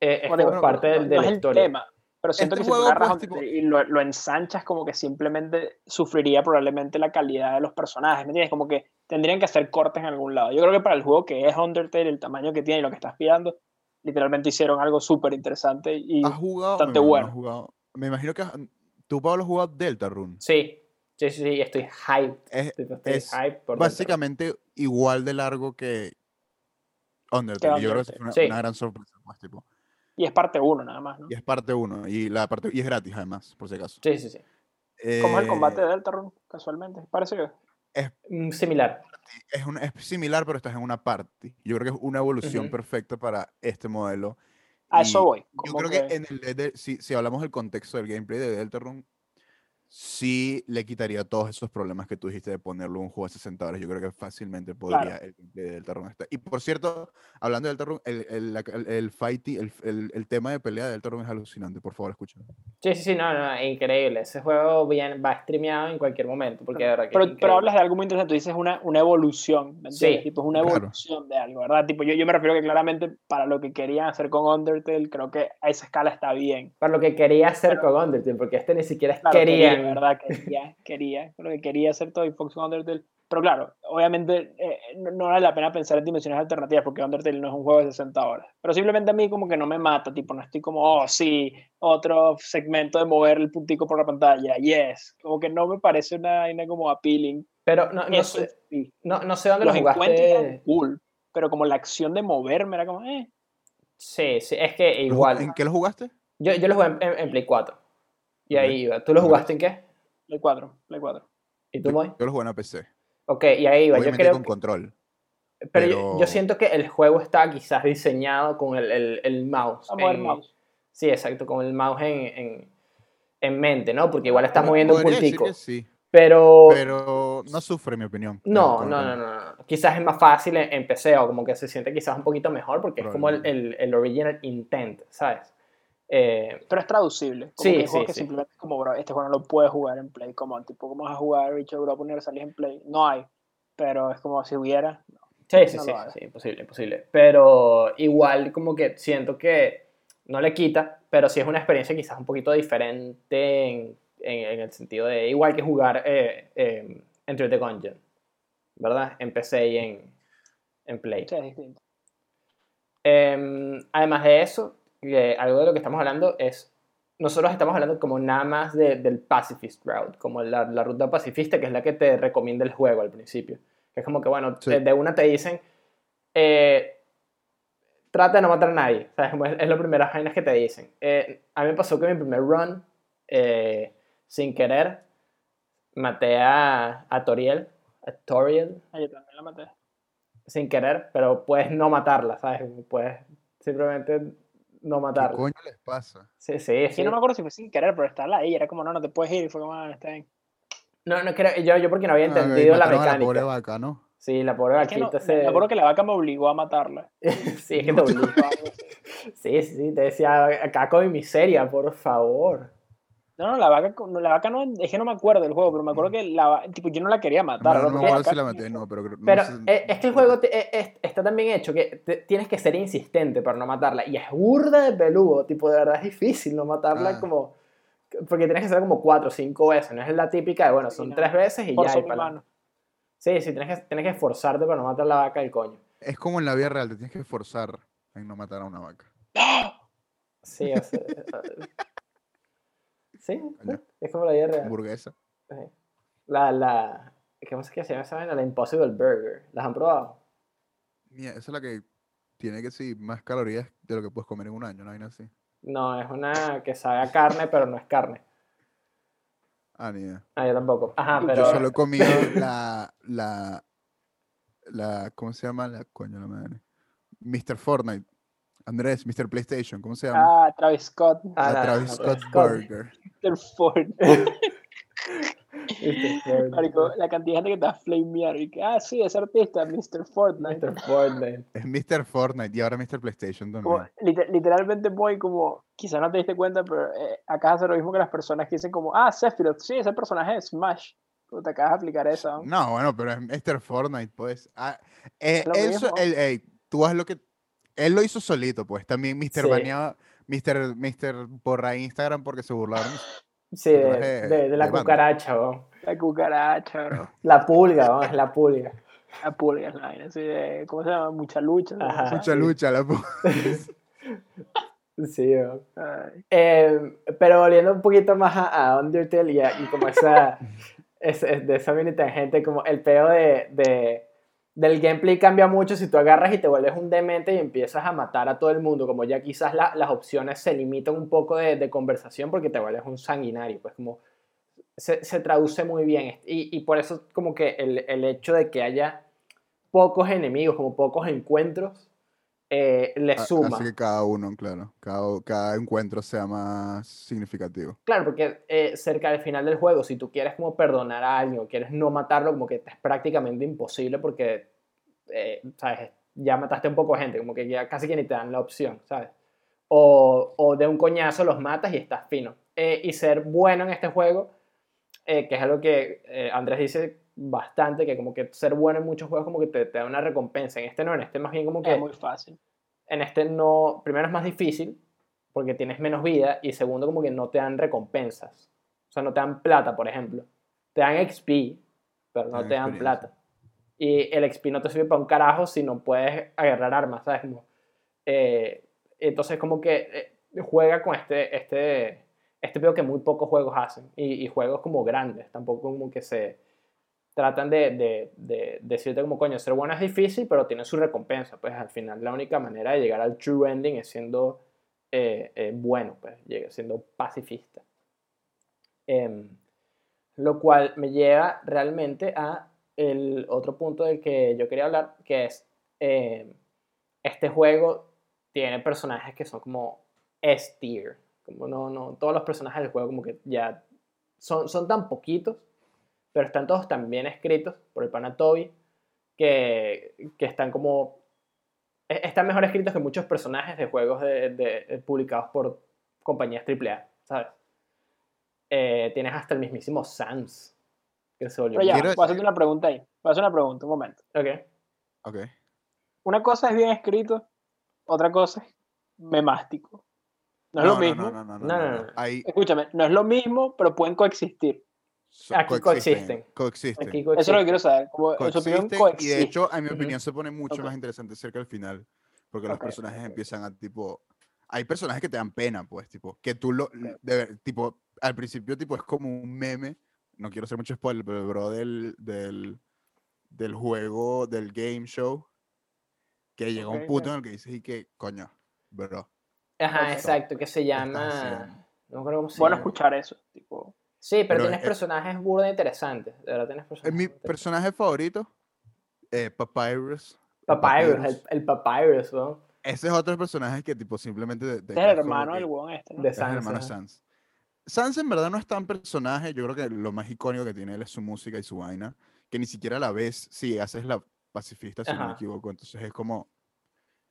Eh, es Bueno, como bueno, parte no, del- de no la es el historia. tema, pero siento Este que si tú agarras pues, tipo- y lo, lo ensanchas, como que simplemente sufriría probablemente la calidad de los personajes, ¿me entiendes? Como que tendrían que hacer cortes en algún lado. Yo creo que para el juego que es Undertale, el tamaño que tiene y lo que está aspirando, literalmente hicieron algo súper interesante y ¿Has jugado? bastante me imagino, bueno. has jugado- Me imagino que has- tú, Pablo, has jugado Deltarune. Sí, sí, sí, sí, estoy hyped. Es Estoy es hyped por Deltarune. básicamente igual de largo que Undertale. Yo creo que fue una, Sí. una gran sorpresa. Pues, tipo. Y es parte uno nada más, ¿no? Y es parte 1. Y, la parte, y es gratis, además, por si acaso. Sí, sí, sí. ¿Cómo es el combate Eh, de Deltarune, casualmente? Parecido. Mm, Similar. es, un- es similar, pero estás en una party. Yo creo que es una evolución perfecta para este modelo. A eso voy. Yo creo que, en el de- de- si, si hablamos del contexto del gameplay de Deltarune, sí le quitaría todos esos problemas que tú dijiste de ponerlo en un juego de 60 horas. Yo creo que fácilmente podría el gameplay de Deltarune estar. Y por cierto, hablando de Deltarune, el, el, el, el fighty- el, el- el tema de pelea de Deltarune es alucinante. Por favor, escúchalo. Sí, sí, sí, no, no, increíble. Ese juego bien, va streameado en cualquier momento, porque de verdad Pero, pero hablas de algo muy interesante, tú dices una, una evolución, ¿me entiendes? Sí, Tipo, es una claro. evolución de algo, ¿verdad? Tipo, yo, yo me refiero que claramente para lo que querían hacer con Undertale, creo que a esa escala está bien. Para lo que quería hacer con Undertale, porque este ni siquiera Claro, quería. Quería, ¿verdad? Quería, quería, lo que quería hacer Toy Fox con Undertale. Pero claro, obviamente eh, no, no vale la pena pensar en dimensiones alternativas porque Undertale no es un juego de 60 horas. Pero simplemente a mí como que no me mata, tipo, no estoy como, oh, sí, otro segmento de mover el puntico por la pantalla, yes. Como que no me parece una vaina como appealing. Pero no, no, Eso sé, sí. no, no sé dónde Los lo encuentros eran jugaste. cool, pero como la acción de moverme era como, eh. Sí, sí, es que ¿Lo ju- igual. ¿En qué lo jugaste? Yo, yo lo jugué en, en- en Play 4. Y ahí iba. ¿Tú lo jugaste en qué? Play 4, Play 4. ¿Y tú, Yo, Moy? yo lo jugué en la PC. Ok, y ahí iba. Yo Obviamente creo con que- control. pero yo, yo siento que el juego está quizás diseñado con el, el, el mouse. A mover en- mouse. Sí, exacto, con el mouse en, en, en mente, ¿no? Porque igual estás moviendo un puntico. que sí, Pero, pero no sufre, en mi opinión. no, no, no, no, no. Quizás es más fácil en, en PC o como que se siente quizás un poquito mejor porque es como el, el, el original intent, ¿sabes? Eh, Pero es traducible. Como Sí, que juegos sí, que sí. simplemente como, bro, este juego no lo puedes jugar en Play. Como, tipo, ¿cómo vas a jugar Richard Europa Universalis en Play? No hay. Pero es como si hubiera. Sí, sí, No sí, lo haga. sí, imposible, imposible. Pero igual como que siento que no le quita, pero sí es una experiencia quizás un poquito diferente en, en- en el sentido de igual que jugar eh, eh, Enter the Gungeon, ¿verdad? En PC y en, en Play. Sí, es distinto. Em, además de eso, que algo de lo que estamos hablando es, nosotros estamos hablando como nada más de- del pacifist route, como la, la ruta pacifista, que es la que te recomienda el juego al principio. Que es como que, bueno, Sí. de, de una te dicen, eh, trata de no matar a nadie, ¿sabes? Como Es, es lo primeras vainas que te dicen. Eh, a mí me pasó que mi primer run, eh, sin querer, maté a, a Toriel, a Toriel, Ah, yo también la maté. sin querer, pero puedes no matarla, ¿sabes? Puedes simplemente no ¿Qué matarla. coño les pasa? Sí, sí, Es sí. que no me acuerdo si fue sin querer, pero estaba ahí. Era como, no, no te puedes ir. Y fue como, ah, está bien. No, no creo, yo, yo porque no había Ah, entendido la mataron a mecánica. pobre vaca, ¿no? Sí, la pobre Es que no, vaquita me se... me acuerdo que la vaca me obligó a matarla. *laughs* sí, es que *laughs* te obliga. Sí, sí, sí, te decía, con mi miseria, por favor. No, no, la vaca, no, la vaca no, es que no me acuerdo del juego, pero me acuerdo que la tipo, yo no la quería matar. No, ¿no? si la maté, no, pero... creo- no Pero sé- eh, es que el juego te- eh, es- está tan bien hecho que te- tienes que ser insistente para no matarla. Y es burda de peludo, tipo, de verdad es difícil no matarla Ah. como... Porque tienes que hacer como cuatro o cinco veces, no es la típica de, bueno, son tres veces y ya. y para mano. Sí, sí, tienes que, tienes que esforzarte para no matar la vaca del coño. Es como en la vida real, te tienes que esforzar en no matar a una vaca. Sí, o sea, sí, es como la vida real. Hamburguesa. Sí. La, la, ¿cómo es que se llama esa vaina? La Impossible Burger. ¿Las han probado? Mira, esa es la que tiene que sí, más calorías de lo que puedes comer en un año, no hay así. No, es una que sabe a carne, pero no es carne. Ah, ni idea. Ah, yo tampoco. Ajá, pero. Yo solo he comido *laughs* la, la, la, ¿cómo se llama? La coño la madre. Mr. Fortnite. Andrés, Mr. PlayStation, ¿cómo se llama? Ah, Travis Scott, Ah, la la- Travis Scott Scott. Burger. Mr. Ford. *laughs* Mr. Marico, la cantidad de gente que te va a flamear y que, ah, sí, es artista, Mr. Fortnite. Mr. Fortnite. Es Mr. Fortnite y ahora Mr. PlayStation Como, también. liter- literalmente voy como, quizás no te diste cuenta, pero eh, acá hace lo mismo que las personas que dicen como, ah, Sephiroth, sí, ese personaje es Smash. Como te acabas de aplicar eso. ¿no? No, bueno, pero es Mr. Fortnite, pues. Ah, eh, Lo él so- mismo. él- ey, tú haz lo que. Él lo hizo solito, pues. También Mr. Sí. baneaba, Mr. Mr. borra Instagram porque se burlaron. Sí, de, traje de- de la cucaracha, weón. La cucaracha, bro. La pulga, weón, es la pulga. La pulga es la vaina, así de, ¿cómo se llama? Mucha lucha. Ajá. Mucha lucha, la pu- Sí. Ay, Eh, pero volviendo un poquito más a, a Undertale y, a- y como esa, *laughs* es, es de esa mini tangente, como el peo de, de- del gameplay cambia mucho si tú agarras y te vuelves un demente y empiezas a matar a todo el mundo, como ya quizás la- las opciones se limitan un poco de, conversación porque te vuelves un sanguinario, pues como se, traduce muy bien. Y, y por eso como que el, el hecho de que haya pocos enemigos, como pocos encuentros, eh, le a- suma. Así que cada uno, claro. Cada, cada encuentro sea más significativo. Claro, porque eh, cerca del final del juego, si tú quieres como perdonar a alguien o quieres no matarlo, como que es prácticamente imposible porque, eh, ¿sabes? Ya mataste un poco de gente, como que ya casi que ni te dan la opción, ¿sabes? O, o de un coñazo los matas y estás fino. Eh, y ser bueno en este juego, eh, que es algo que eh, Andrés dice bastante, que como que ser bueno en muchos juegos como que te, te da una recompensa. En este no, en este más bien como que es muy fácil. en este no, primero es más difícil porque tienes menos vida y segundo como que no te dan recompensas. O sea, no te dan plata, por ejemplo. Te dan XP, pero no te dan plata. Y el XP no te sirve para un carajo si no puedes agarrar armas, ¿sabes? Como, eh, entonces como que eh, juega con este, este, este pedo que muy pocos juegos hacen. Y, y juegos como grandes, tampoco como que se tratan de, de, de decirte como, coño, ser bueno es difícil, pero tiene su recompensa. Pues al final la única manera de llegar al true ending es siendo eh, eh, bueno, pues siendo pacifista. Em, lo cual me lleva realmente a el otro punto del que yo quería hablar, que es em, este juego tiene personajes que son como S-tier. Como no, no, todos los personajes del juego como que ya son, son tan poquitos, pero están todos tan bien escritos por el pana Toby, que, que están como... e- Están mejor escritos que muchos personajes de juegos de, de- de- publicados por compañías AAA, ¿sabes? Eh, tienes hasta el mismísimo Sans, que se volvió... Pero ya, Quiero voy a hacerte una pregunta ahí. Voy a hacer una pregunta, un momento. Ok. Ok. Una cosa es bien escrito, otra cosa es memástico. No es lo mismo. No, no, no. No, no, no, no. no. Ahí Escúchame, no es lo mismo, pero pueden coexistir. So- Aquí coexisten. Coexisten. Aquí Eso es lo que quiero saber. Como, en su opinión, coexisten, y coexisten. de hecho, a mi opinión, se pone mucho Ok. más interesante cerca del final. Porque los Ok, personajes ok. empiezan a tipo. Hay personajes que te dan pena, pues, tipo, que tú lo. de tipo, al principio, tipo, es como un meme. No quiero hacer mucho spoiler, pero el bro del, del, del juego, del game show, que llega un punto ok. en el que dices, y que, coño, bro. Ajá, exacto, que se llama... No me acuerdo cómo se Bueno llama. escuchar eso. Tipo, Sí, pero, Pero, tienes eh, personajes burda interesantes. De verdad tienes Es personajes. mi personaje favorito, eh, Papyrus. el Papyrus, el, el Papyrus, ¿no? Ese es otro personaje que, tipo, simplemente. te- te este es el hermano del huevón este, ¿no? De Es el hermano Sans, ajá. Sans. Sans en verdad no es tan personaje. Yo creo que lo más icónico que tiene él es su música y su vaina. Que ni siquiera la ves si haces la pacifista, si no me Ajá. equivoco. Entonces es como.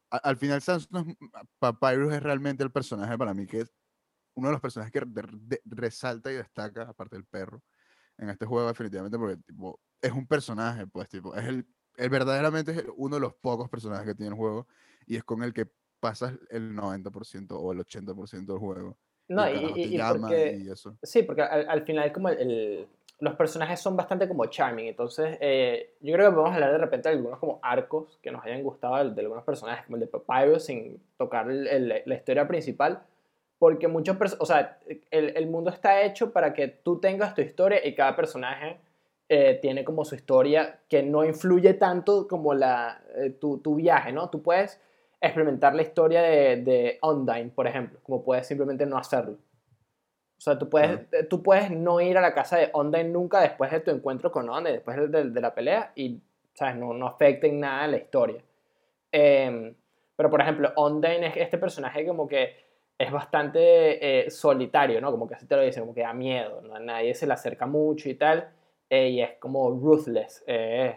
a- al final, Sans no es- Papyrus es realmente el personaje para mí que es uno de los personajes que de- de- resalta y destaca, aparte del perro, en este juego, definitivamente, porque tipo, es un personaje, pues, tipo, es el. Él verdaderamente es el- uno de los pocos personajes que tiene el juego y es con el que pasas el 90% o el 80% del juego. No, el y, y- y porque... y eso. Sí, porque al, al final como el, el- los personajes son bastante como charming, entonces eh, yo creo que podemos hablar de repente de algunos como arcos que nos hayan gustado de, de algunos personajes, como el de Papyrus, sin tocar el- el- la historia principal, porque muchos, pers- o sea, el, el mundo está hecho para que tú tengas tu historia y cada personaje eh, tiene como su historia que no influye tanto como la, eh, tu, tu viaje, ¿no? Tú puedes experimentar la historia de, de Undyne, por ejemplo, como puedes simplemente no hacerlo. O sea, tú puedes, eh, tú puedes no ir a la casa de Undyne nunca después de tu encuentro con Undyne, después de, de- de la pelea, y ¿sabes? No, no afecta en nada la historia. Em, pero, por ejemplo, Undyne es este personaje como que es bastante eh, solitario, ¿no? Como que así te lo dicen, como que da miedo, ¿no? Nadie se le acerca mucho y tal, eh, y es como ruthless, eh,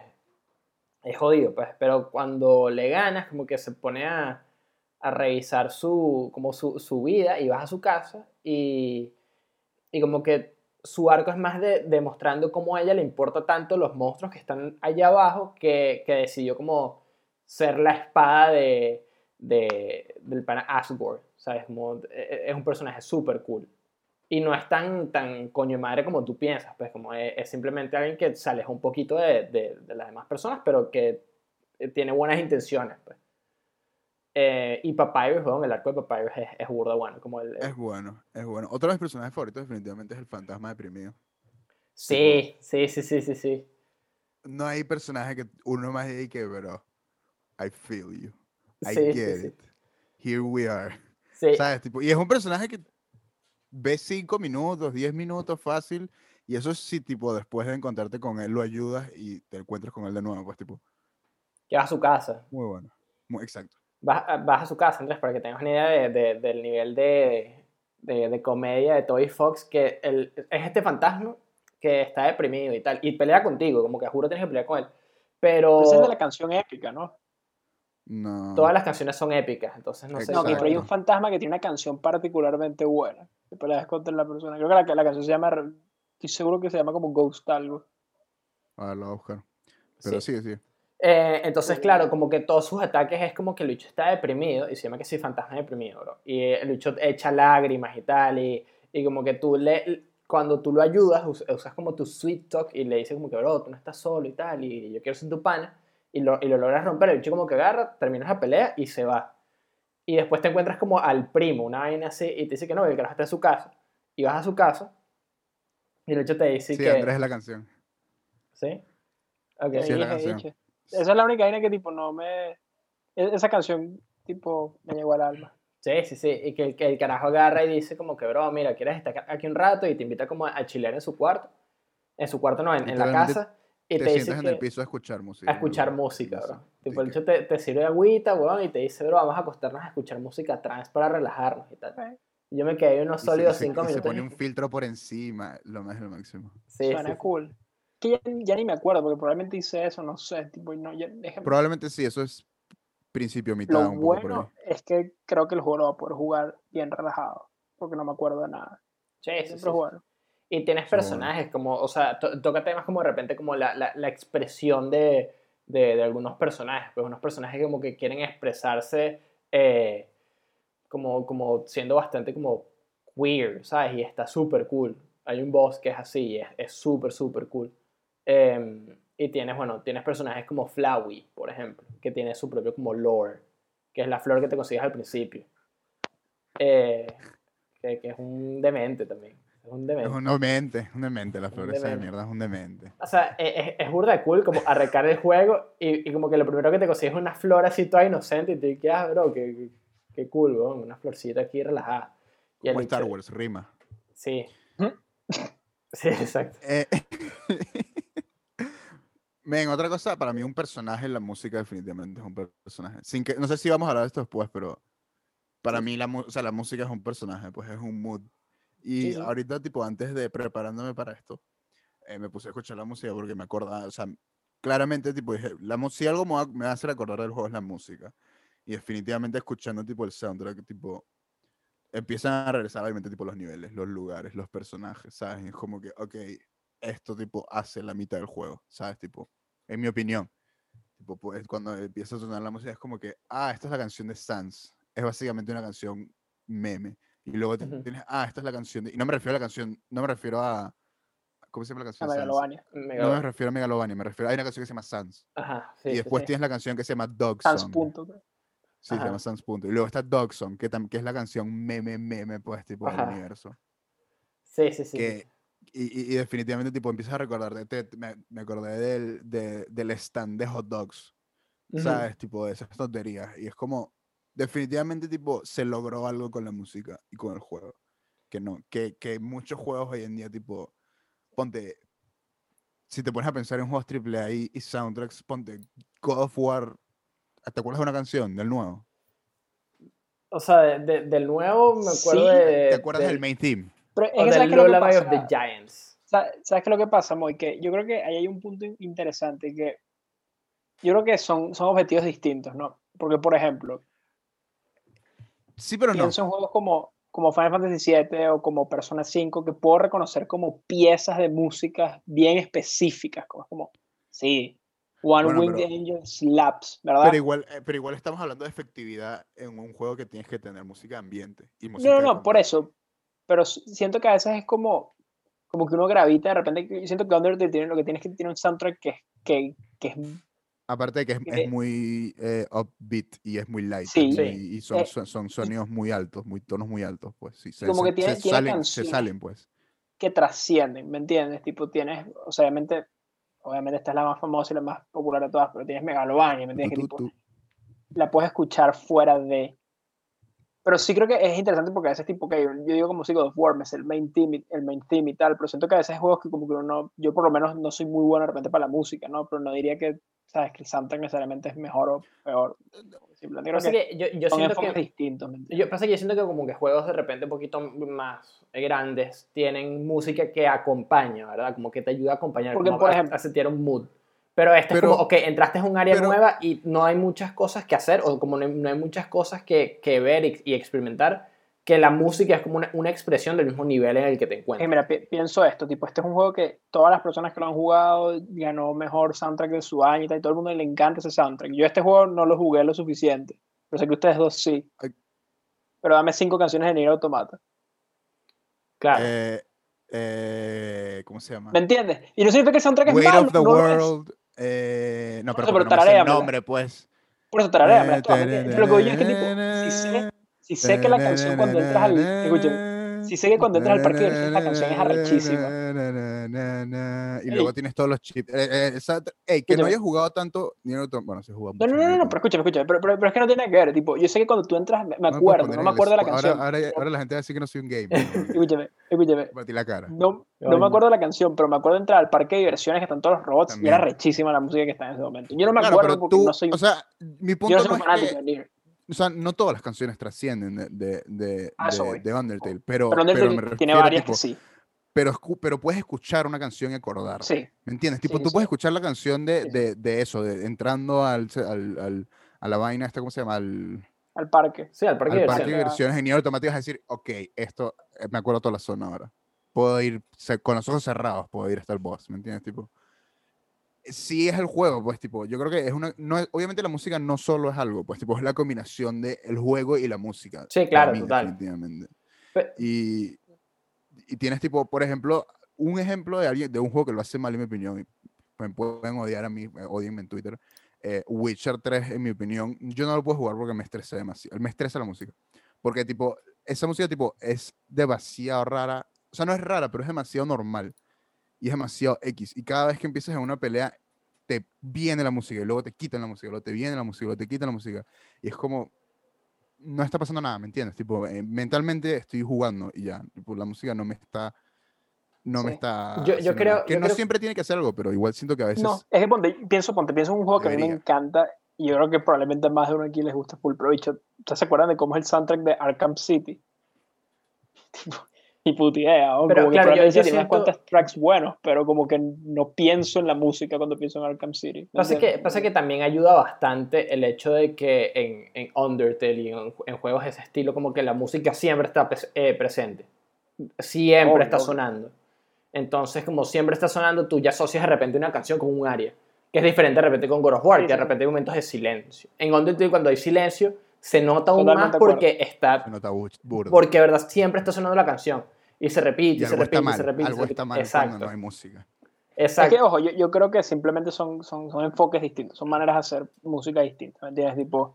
es jodido, pues. Pero cuando le ganas, como que se pone a, a revisar su, como su, su vida y vas a su casa y, y como que su arco es más de demostrando cómo a ella le importa tanto los monstruos que están allá abajo que, que decidió como ser la espada de, de, del pana Asgore, ¿sabes? Como, eh, es un personaje súper cool. Y no es tan, tan coño madre como tú piensas, pues como es, es simplemente alguien que se aleja un poquito de, de, de las demás personas, pero que eh, tiene buenas intenciones, pues. Eh, y Papyrus, weón, el arco de Papyrus es, es burda bueno, como el... el- Es bueno, es bueno. Otro de mis personajes favoritos definitivamente es el fantasma deprimido. Sí, sí, sí, sí, sí, sí. No hay personaje que uno más diga que, bro, I feel you. I Sí, sí, get sí. it. Here we are. Sí, ¿Sabes? Tipo, y es un personaje que ves cinco minutos, 10 minutos fácil. Y eso sí, tipo, después de encontrarte con él, lo ayudas y te encuentras con él de nuevo. Pues, tipo, que vas a su casa. muy bueno. Muy exacto. Vas, a- vas a su casa, Andrés, para que tengas una idea de- de- del nivel de, de, de comedia de Toby Fox, que el- es este fantasma que está deprimido y tal, y pelea contigo, como que juro tienes que pelear con él. Pero Esa es de la canción épica, ¿no? No. todas las canciones son épicas, entonces no sé. No, pero hay un Exacto. fantasma que tiene una canción particularmente buena. Que peleas contra la persona. Creo que la, la canción se llama. Estoy seguro que se llama como Ghost algo. A ver, lo voy a buscar. Pero Sí. sí, sí. Eh, entonces, claro, como que todos sus ataques es como que el bicho está deprimido y se llama que sí, fantasma deprimido, bro. Y el bicho echa lágrimas y tal, y, y como que tú le, cuando tú lo ayudas, us- usas como tu sweet talk y le dices como que, bro, tú no estás solo y tal, y yo quiero ser tu pana, y lo, y lo logras romper, el bicho como que agarra, terminas la pelea y se va. Y después te encuentras como al primo, una vaina así, y te dice que no, el carajo está en su casa. Y vas a su casa, y el bicho te dice Sí, que... Andrés es la canción. ¿Sí? Ok. Te Sí, es la canción. Esa es la única vaina que tipo no me... e- Esa canción tipo me llegó al alma. Sí, sí, sí. Y que el, que el carajo agarra y dice como que, bro, mira, ¿quieres estar aquí un rato? Y te invita como a chilear en su cuarto. En su cuarto, no, en, en la casa. Y Te, te, sientas en el piso a escuchar música. a escuchar bro. música, bro. sí, Tipo, el bicho te, te sirve agüita, weón, y te dice, bro, vamos a acostarnos a escuchar música trans para relajarnos y tal. Y yo me quedé unos y sólidos se- cinco y se minutos. pone un filtro por encima. Lo más es lo máximo. Sí, Suena sí, sí. cool. Que ya, ya ni me acuerdo, porque probablemente hice eso, no sé. Tipo, no, ya, déjame- Probablemente sí, eso es principio, mitad, Lo un poco por ahí. bueno es que creo que el juego lo va a poder jugar bien relajado, porque no me acuerdo de nada. Sí, sí, sí, Siempre sí. es bueno. Y tienes personajes como, o sea, to- toca temas como de repente como la, la, la expresión de, de, de algunos personajes, pues unos personajes como que quieren expresarse eh, como, como siendo bastante como queer, ¿sabes? Y está súper cool. Hay un boss que es así, y es súper, súper cool. Em, y tienes, bueno, tienes personajes como Flowey, por ejemplo, que tiene su propio como lore, que es la flor que te consigues al principio. Eh, que, que es un demente también. Es un demente. Es un demente, un demente, la Un flor esa de mierda es un demente. O sea, e, es, es burda de cool como arrancar el juego y, y como que lo primero que te consigues es una flor así toda inocente y te quedas, bro, qué, qué cool, weón, una florcita aquí relajada. Y Como Star Wars, rima. Sí. ¿Mm? Sí, exacto. Eh, *laughs* Men, otra cosa, para mí un personaje en la música definitivamente es un personaje. Sin que, no sé si vamos a hablar de esto después, pero para mí la, mu- o sea, la música es un personaje, pues es un mood. Y Sí, sí. ahorita, tipo, antes de preparándome para esto, eh, me puse a escuchar la música porque me acordaba, o sea, claramente, tipo, dije, la, si algo me va, me va a hacer acordar del juego es la música. Y definitivamente escuchando, tipo, el soundtrack, tipo, empiezan a regresar obviamente tipo los niveles, los lugares, los personajes, ¿sabes? Y es como que, ok, esto tipo hace la mitad del juego, ¿sabes? Tipo, en mi opinión. Tipo, pues cuando empieza a sonar la música es como que, ah, esta es la canción de Sans. Es básicamente una canción meme. Y luego te- Ujú. tienes, ah, esta es la canción de... Y no me refiero a la canción, no me refiero a... ¿Cómo se llama la A canción? Sans? Megalovania. Mega- No me refiero a Megalovania, me refiero a una canción que se llama Sans. Ajá, sí, y sí, después sí. tienes la canción que se llama Dog Sans Song. punto. Sí, se Ajá. llama Sans Punto. Y luego está Dog Song, que, que es la canción meme, meme, pues, tipo, del Ajá. universo. Sí, sí, sí. que, y, y- definitivamente, tipo, empiezas a recordar, de, te- me, me acordé del, de- del stand de hot dogs, Ujú. ¿sabes? Tipo, de esas tonterías. Y es como, definitivamente, tipo, se logró algo con la música y con el juego. que no, que, que muchos juegos hoy en día, tipo, ponte, si te pones a pensar en juegos AAA y, y soundtracks, ponte God of War, ¿te acuerdas de una canción del nuevo? O sea, de- de- del nuevo me acuerdo Sí, de. ¿Te acuerdas del, del main theme? Pero es o que ¿sabes del qué es lo que of the Giants. Sa- ¿Sabes qué es lo que pasa, Moy? Que yo creo que ahí hay un punto in- interesante que yo creo que son, son objetivos distintos, ¿no? Porque, por ejemplo, Sí, pero no. en juegos como, como Final Fantasy VII o como Persona 5 que puedo reconocer como piezas de música bien específicas, como, como sí, One Bueno, Winged Angel slaps, ¿verdad? Pero igual, eh, pero igual estamos hablando de efectividad en un juego que tienes que tener música ambiente. Y música No, no, no, por eso. Pero siento que a veces es como, como que uno gravita de repente. Siento que Undertale tiene lo que tiene es que tiene un soundtrack que, que, que es Aparte de que es, es muy eh, upbeat y es muy light. Sí. es Sí. muy- y son, Eh, son, son sonidos muy altos, muy tonos muy altos, pues. Sí, se, como se- que tiene- se tiene salen, se salen, pues. que trascienden, ¿me entiendes? Tipo, tienes, o sea, obviamente, obviamente esta es la más famosa y la más popular de todas, pero tienes Megalovania, ¿me entiendes? Que Tú- tipo, tú- la puedes escuchar fuera de... Pero sí creo que es interesante porque a veces tipo que yo, digo como si God of War, me sé el main theme, y- el main theme y tal, pero siento que a veces hay juegos que como que uno no, yo por lo menos no soy muy bueno de repente para la música, ¿no? Pero no diría que, sabes, que el soundtrack necesariamente es mejor o peor. Simplemente creo que, que yo, yo son siento que. distintos. Yo, pasa que yo siento que como que juegos de repente un poquito más grandes tienen música que acompaña, ¿verdad? Como que te ayuda a acompañar, Porque, como por ejemplo- a sentir un mood. Pero este Pero- es como, ok, entraste en un área pero- nueva y no hay muchas cosas que hacer, o como no hay, no hay muchas cosas que, que ver y, y experimentar, que la música es como una, una expresión del mismo nivel en el que te encuentras. mira, pi- pienso esto, tipo, este es un juego que todas las personas que lo han jugado ganó mejor soundtrack de su año y tal, y todo el mundo le encanta ese soundtrack. Yo este juego no lo jugué lo suficiente, pero sé que ustedes dos sí. Ay. Pero dame cinco canciones de Nier Automata. Claro. Eh, eh, ¿Cómo se llama? ¿Me entiendes? Y no significa que el soundtrack es Weight malo, of the no es. World. eh, no, pero pero no me sé el nombre, pues. Por eso. Pero lo que yo es que, tipo, si sé, si sé que la canción cuando entras al... Escúchame, si sé que cuando entras al parque de diversiones la canción es arrechísima. Y luego Ey. tienes todos los chips. Eh, eh, esa- ey, que no Escúchame. hayas jugado tanto. Bueno, se jugado No, no, no, no, no, pero escúchame, escúchame, pero, pero, pero es que no tiene nada que ver, tipo, yo sé que cuando tú entras, me, me acuerdo, no me acuerdo de la canción. Ahora, ahora, ahora la gente va a decir que no soy un gamer. *laughs* Escúchame, escúchame, ti la cara. No, no Ay, me acuerdo de la canción, pero me acuerdo de entrar al parque de diversiones que están todos los robots y También. era rechísima la música que está en ese momento. Yo no me Claro, acuerdo pero porque tú, no soy, o sea, mi yo punto no no, soy es fanático que, de Nier. O sea, no todas las canciones trascienden de, de, de, A eso de- de Undertale, pero, Pero pero, Undertale me tiene varias tipo, que sí. pero, pero puedes escuchar una canción y acordar. Sí, ¿Me entiendes? Tipo, Sí, tú sí. puedes escuchar la canción de, de, de eso, de entrando al, al, al- a la vaina esta, ¿cómo se llama? Al, al parque. sí, al parque al parque de diversiones. diversiones en Nier Automata y vas a decir, ok, esto, eh, me acuerdo toda la zona ahora. Puedo ir, con los ojos cerrados, puedo ir hasta el boss, ¿me entiendes? Tipo, sí es el juego, pues, tipo, yo creo que es una, no es- obviamente la música no solo es algo, pues, tipo, es la combinación de el juego y la música. Sí, claro, mí, total. definitivamente. Y, y tienes, tipo, por ejemplo, un ejemplo de alguien, de un juego que lo hace mal, en mi opinión, y me pueden odiar a mí, eh, odienme en Twitter, eh, Witcher 3, en mi opinión, yo no lo puedo jugar porque me estresa demasiado, me estresa la música. Porque, tipo, esa música, tipo, es demasiado rara, o sea, no es rara, pero es demasiado normal. Y es demasiado X. Y cada vez que empiezas en una pelea, te viene la música, y luego te quitan la música, luego te viene la música, luego te quitan la música. Y es como, no está pasando nada, ¿me entiendes? Tipo, eh, mentalmente estoy jugando y ya, tipo, la música no me está, no me Sí. está... Yo- yo creo- nada. que yo no creo- siempre tiene que hacer algo, pero igual siento que a veces... No, es que ponte, pienso, ponte, pienso en un juego que a mí me Debería. encanta y yo creo que probablemente más de uno aquí les gusta full provecho. ¿Ustedes se acuerdan de cómo es el soundtrack de Arkham City? *laughs* Tipo, y puta idea, ¿no? Pero, como que claro, yo- probablemente yo tiene unas siento- cuantas tracks buenos, pero como que no pienso en la música cuando pienso en Arkham City. ¿me Pasa que, pasa que también ayuda bastante el hecho de que en, en Undertale y en, en juegos de ese estilo, como que la música siempre está eh, presente. Siempre Obvio, está sonando. Entonces, como siempre está sonando, tú ya asocias de repente una canción con un área. Que es diferente de repente con God of War, Sí, que de repente hay momentos de silencio. En Undertale, cuando hay silencio, se nota aún Totalmente más de acuerdo. porque está. Se nota bu- burda. Porque, verdad, siempre está sonando la canción. Y se repite, y y, se algo repite, está y mal, se repite. y se algo repite. está mal Exacto. cuando no hay música. Es Exacto. que, ojo, yo, yo creo que simplemente son, son, son enfoques distintos, son maneras de hacer música distintas, ¿me entiendes? Tipo,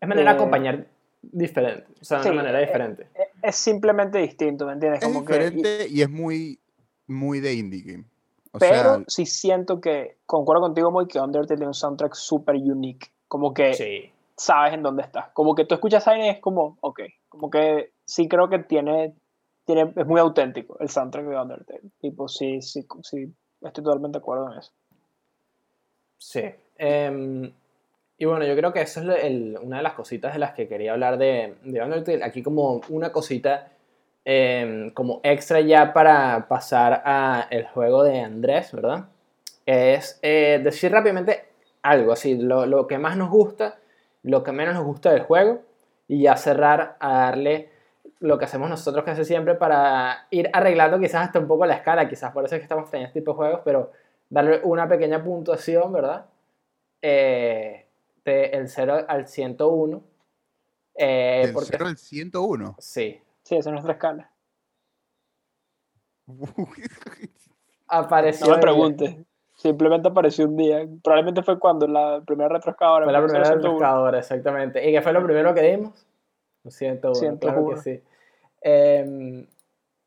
Es manera de eh, acompañar diferente. O sea, de sí, una manera eh, diferente. es, es simplemente distinto, ¿me entiendes? Es Como que, y- diferente y es muy, muy de indie game. O pero sea, sí siento que, concuerdo contigo, muy que Undertale tiene un soundtrack súper unique, como que Sí. sabes en dónde estás, como que tú escuchas a es como, ok, como que sí creo que tiene es muy auténtico el soundtrack de Undertale. Tipo, sí, sí, sí, estoy totalmente de acuerdo en eso. Sí. Em, y bueno, yo creo que eso es una de las cositas de las que quería hablar de, de Undertale. Aquí como una cosita em, como extra ya para pasar a el juego de Andrés, ¿verdad? Es eh, decir rápidamente algo, así, lo, lo que más nos gusta, lo que menos nos gusta del juego y ya cerrar a darle lo que hacemos nosotros casi siempre para ir arreglando quizás hasta un poco la escala, quizás por eso es que estamos teniendo este tipo de juegos, pero darle una pequeña puntuación, ¿verdad? Eh, de el 0 al 101. eh, Del porque, 0 al 101. sí, Sí, esa es nuestra escala. *laughs* apareció. No me preguntes. Simplemente apareció un día. Probablemente fue cuando la primera retroexcavadora. Fue la primera pescadora, exactamente. ¿Y qué fue lo primero que dimos? Un 101, claro que 101. sí. Em,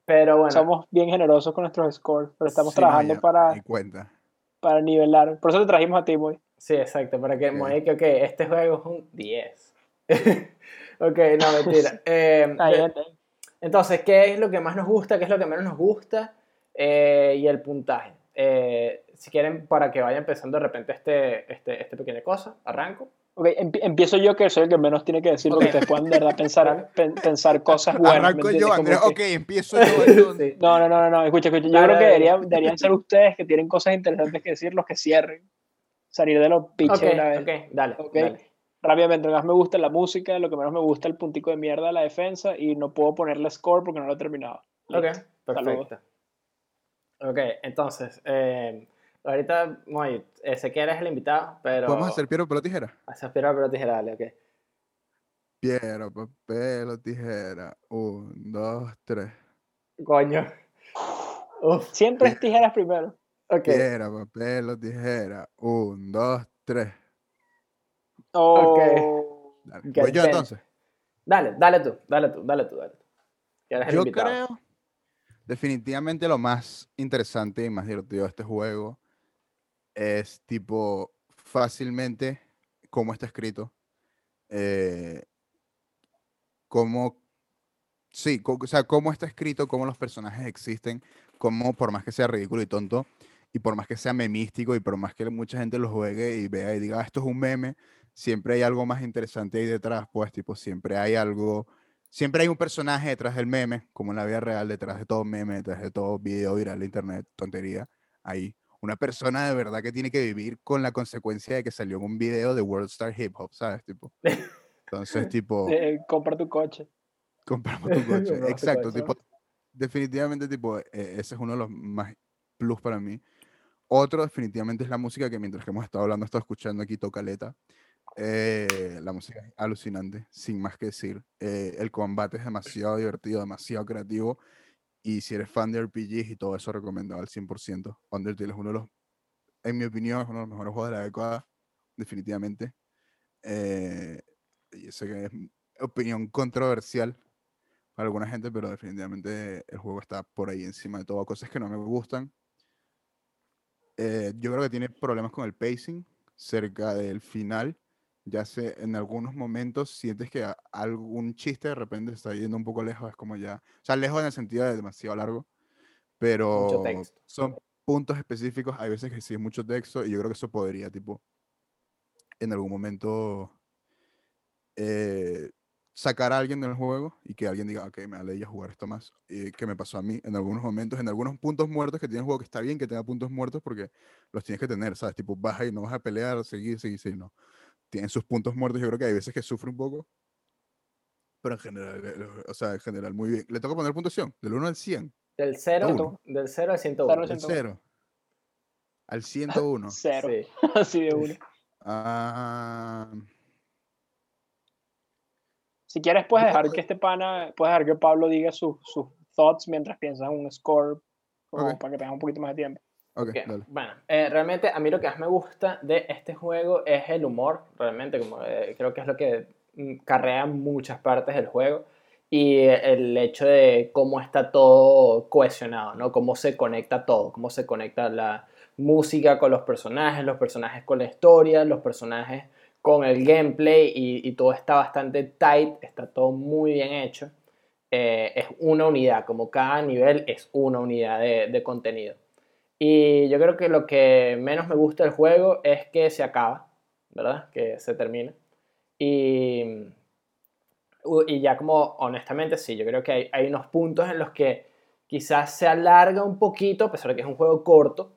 pero bueno, Somos bien generosos con nuestros scores, pero estamos Sí, trabajando para, cuenta. para nivelar. Por eso te trajimos a ti, Moy. sí, exacto, para que. Moe que, este juego es un 10. *laughs* ok, no, mentira. *laughs* Em, ahí. Entonces, ¿qué es lo que más nos gusta? ¿Qué es lo que menos nos gusta? Eh, y el puntaje. Eh, si quieren, para que vaya empezando de repente este, este, este pequeña cosa, arranco. Ok, empi- empiezo yo, que soy el que menos tiene que decir, porque Ok. ustedes pueden de verdad pensar, *laughs* pen- pensar cosas buenas. ¿me Arranco yo, Andrés. que- Ok, empiezo yo. entonces. *laughs* No, no, no, no, no, escucha, escucha. Yo creo que deberían, deberían ser ustedes que tienen cosas interesantes que decir los que cierren. Salir de los pitches Ok, una vez. ok, dale, Ok. dale. Rápidamente, lo que más me gusta es la música, lo que menos me gusta es el puntico de mierda de la defensa y no puedo ponerle score porque no lo he terminado. Ok, Listo. Saludos. perfecto. Ok, entonces, eh, ahorita, Moy, eh, sé que eres el invitado, pero... Vamos a hacer piedra, papel o tijera. Haces piedra, pero tijera, dale, ok. Piedra, papel o tijera. Un, dos, tres. Coño. Uf, Siempre es tijeras primero. ok. Piedra, papel o tijera. Un, dos, tres. Oh, Dale. Get Voy yo entonces. Dale, dale tú, dale tú, dale tú, dale tú. Yo invitado. creo, definitivamente lo más interesante y más divertido de este juego es tipo fácilmente cómo está escrito, eh, cómo, sí, o sea, cómo está escrito, cómo los personajes existen, cómo por más que sea ridículo y tonto, y por más que sea memístico y por más que mucha gente lo juegue y vea y diga, "Ah, esto es un meme, siempre hay algo más interesante ahí detrás, pues tipo, siempre hay algo siempre hay un personaje detrás del meme, como en la vida real, detrás de todo meme, detrás de todo video viral internet, tontería. Hay una persona de verdad que tiene que vivir con la consecuencia de que salió en un video de World Star Hip Hop, ¿sabes? Tipo. Entonces, *laughs* tipo, eh, compra tu coche. *laughs* compramos tu *laughs* coche. Compramos tu Exacto, coche. tipo, definitivamente, tipo, eh, ese es uno de los más plus para mí. Otro, definitivamente, es la música que mientras que hemos estado hablando, he estado escuchando aquí Tocaleta. Eh, la música es alucinante, sin más que decir. Eh, el combate es demasiado divertido, demasiado creativo. Y si eres fan de RPGs y todo eso, recomendado al 100%. Undertale es uno de los, en mi opinión, es uno de los mejores juegos de la década, definitivamente. Eh, y sé que es opinión controversial para alguna gente, pero definitivamente el juego está por ahí encima de todo. Cosas que no me gustan. Eh, yo creo que tiene problemas con el pacing cerca del final. Ya sé, en algunos momentos sientes que algún chiste de repente se está yendo un poco lejos, es como ya, o sea, lejos en el sentido de demasiado largo, pero son puntos específicos, hay veces que sí es mucho texto y yo creo que eso podría, tipo, en algún momento eh, sacar a alguien del juego y que alguien diga, ok, me da a jugar esto más, y que me pasó a mí en algunos momentos, en algunos puntos muertos que tiene el juego, que está bien que tenga puntos muertos porque los tienes que tener, ¿sabes? Tipo, baja y no vas a pelear, seguir, seguir, seguir, no. Tienen sus puntos muertos, yo creo que hay veces que sufre un poco, pero en general, eh, o sea, en general, muy bien. Le toca poner puntuación, del 1 al 100, Del 0, Uno. del 0 al 101. Cero al del 101. 0 al *laughs* 101. Cero. Sí. *laughs* Así de uno. Ah, Si quieres, puedes dejar que este pana, puedes dejar que Pablo diga sus, sus thoughts mientras piensas en un score, como Ok. para que tenga un poquito más de tiempo. Ok, Ok, dale. Bueno, eh, realmente a mí lo que más me gusta de este juego es el humor, realmente, como eh, creo que es lo que mm, carrea muchas partes del juego y el hecho de cómo está todo cohesionado, ¿no? Cómo se conecta todo, cómo se conecta la música con los personajes, los personajes con la historia, los personajes con el gameplay y, y todo está bastante tight, está todo muy bien hecho. eh, es una unidad, como cada nivel es una unidad de, de contenido. Y yo creo que lo que menos me gusta del juego es que se acaba, ¿verdad? Que se termina. Y, y ya como honestamente sí, yo creo que hay, hay unos puntos en los que quizás se alarga un poquito, a pesar de que es un juego corto,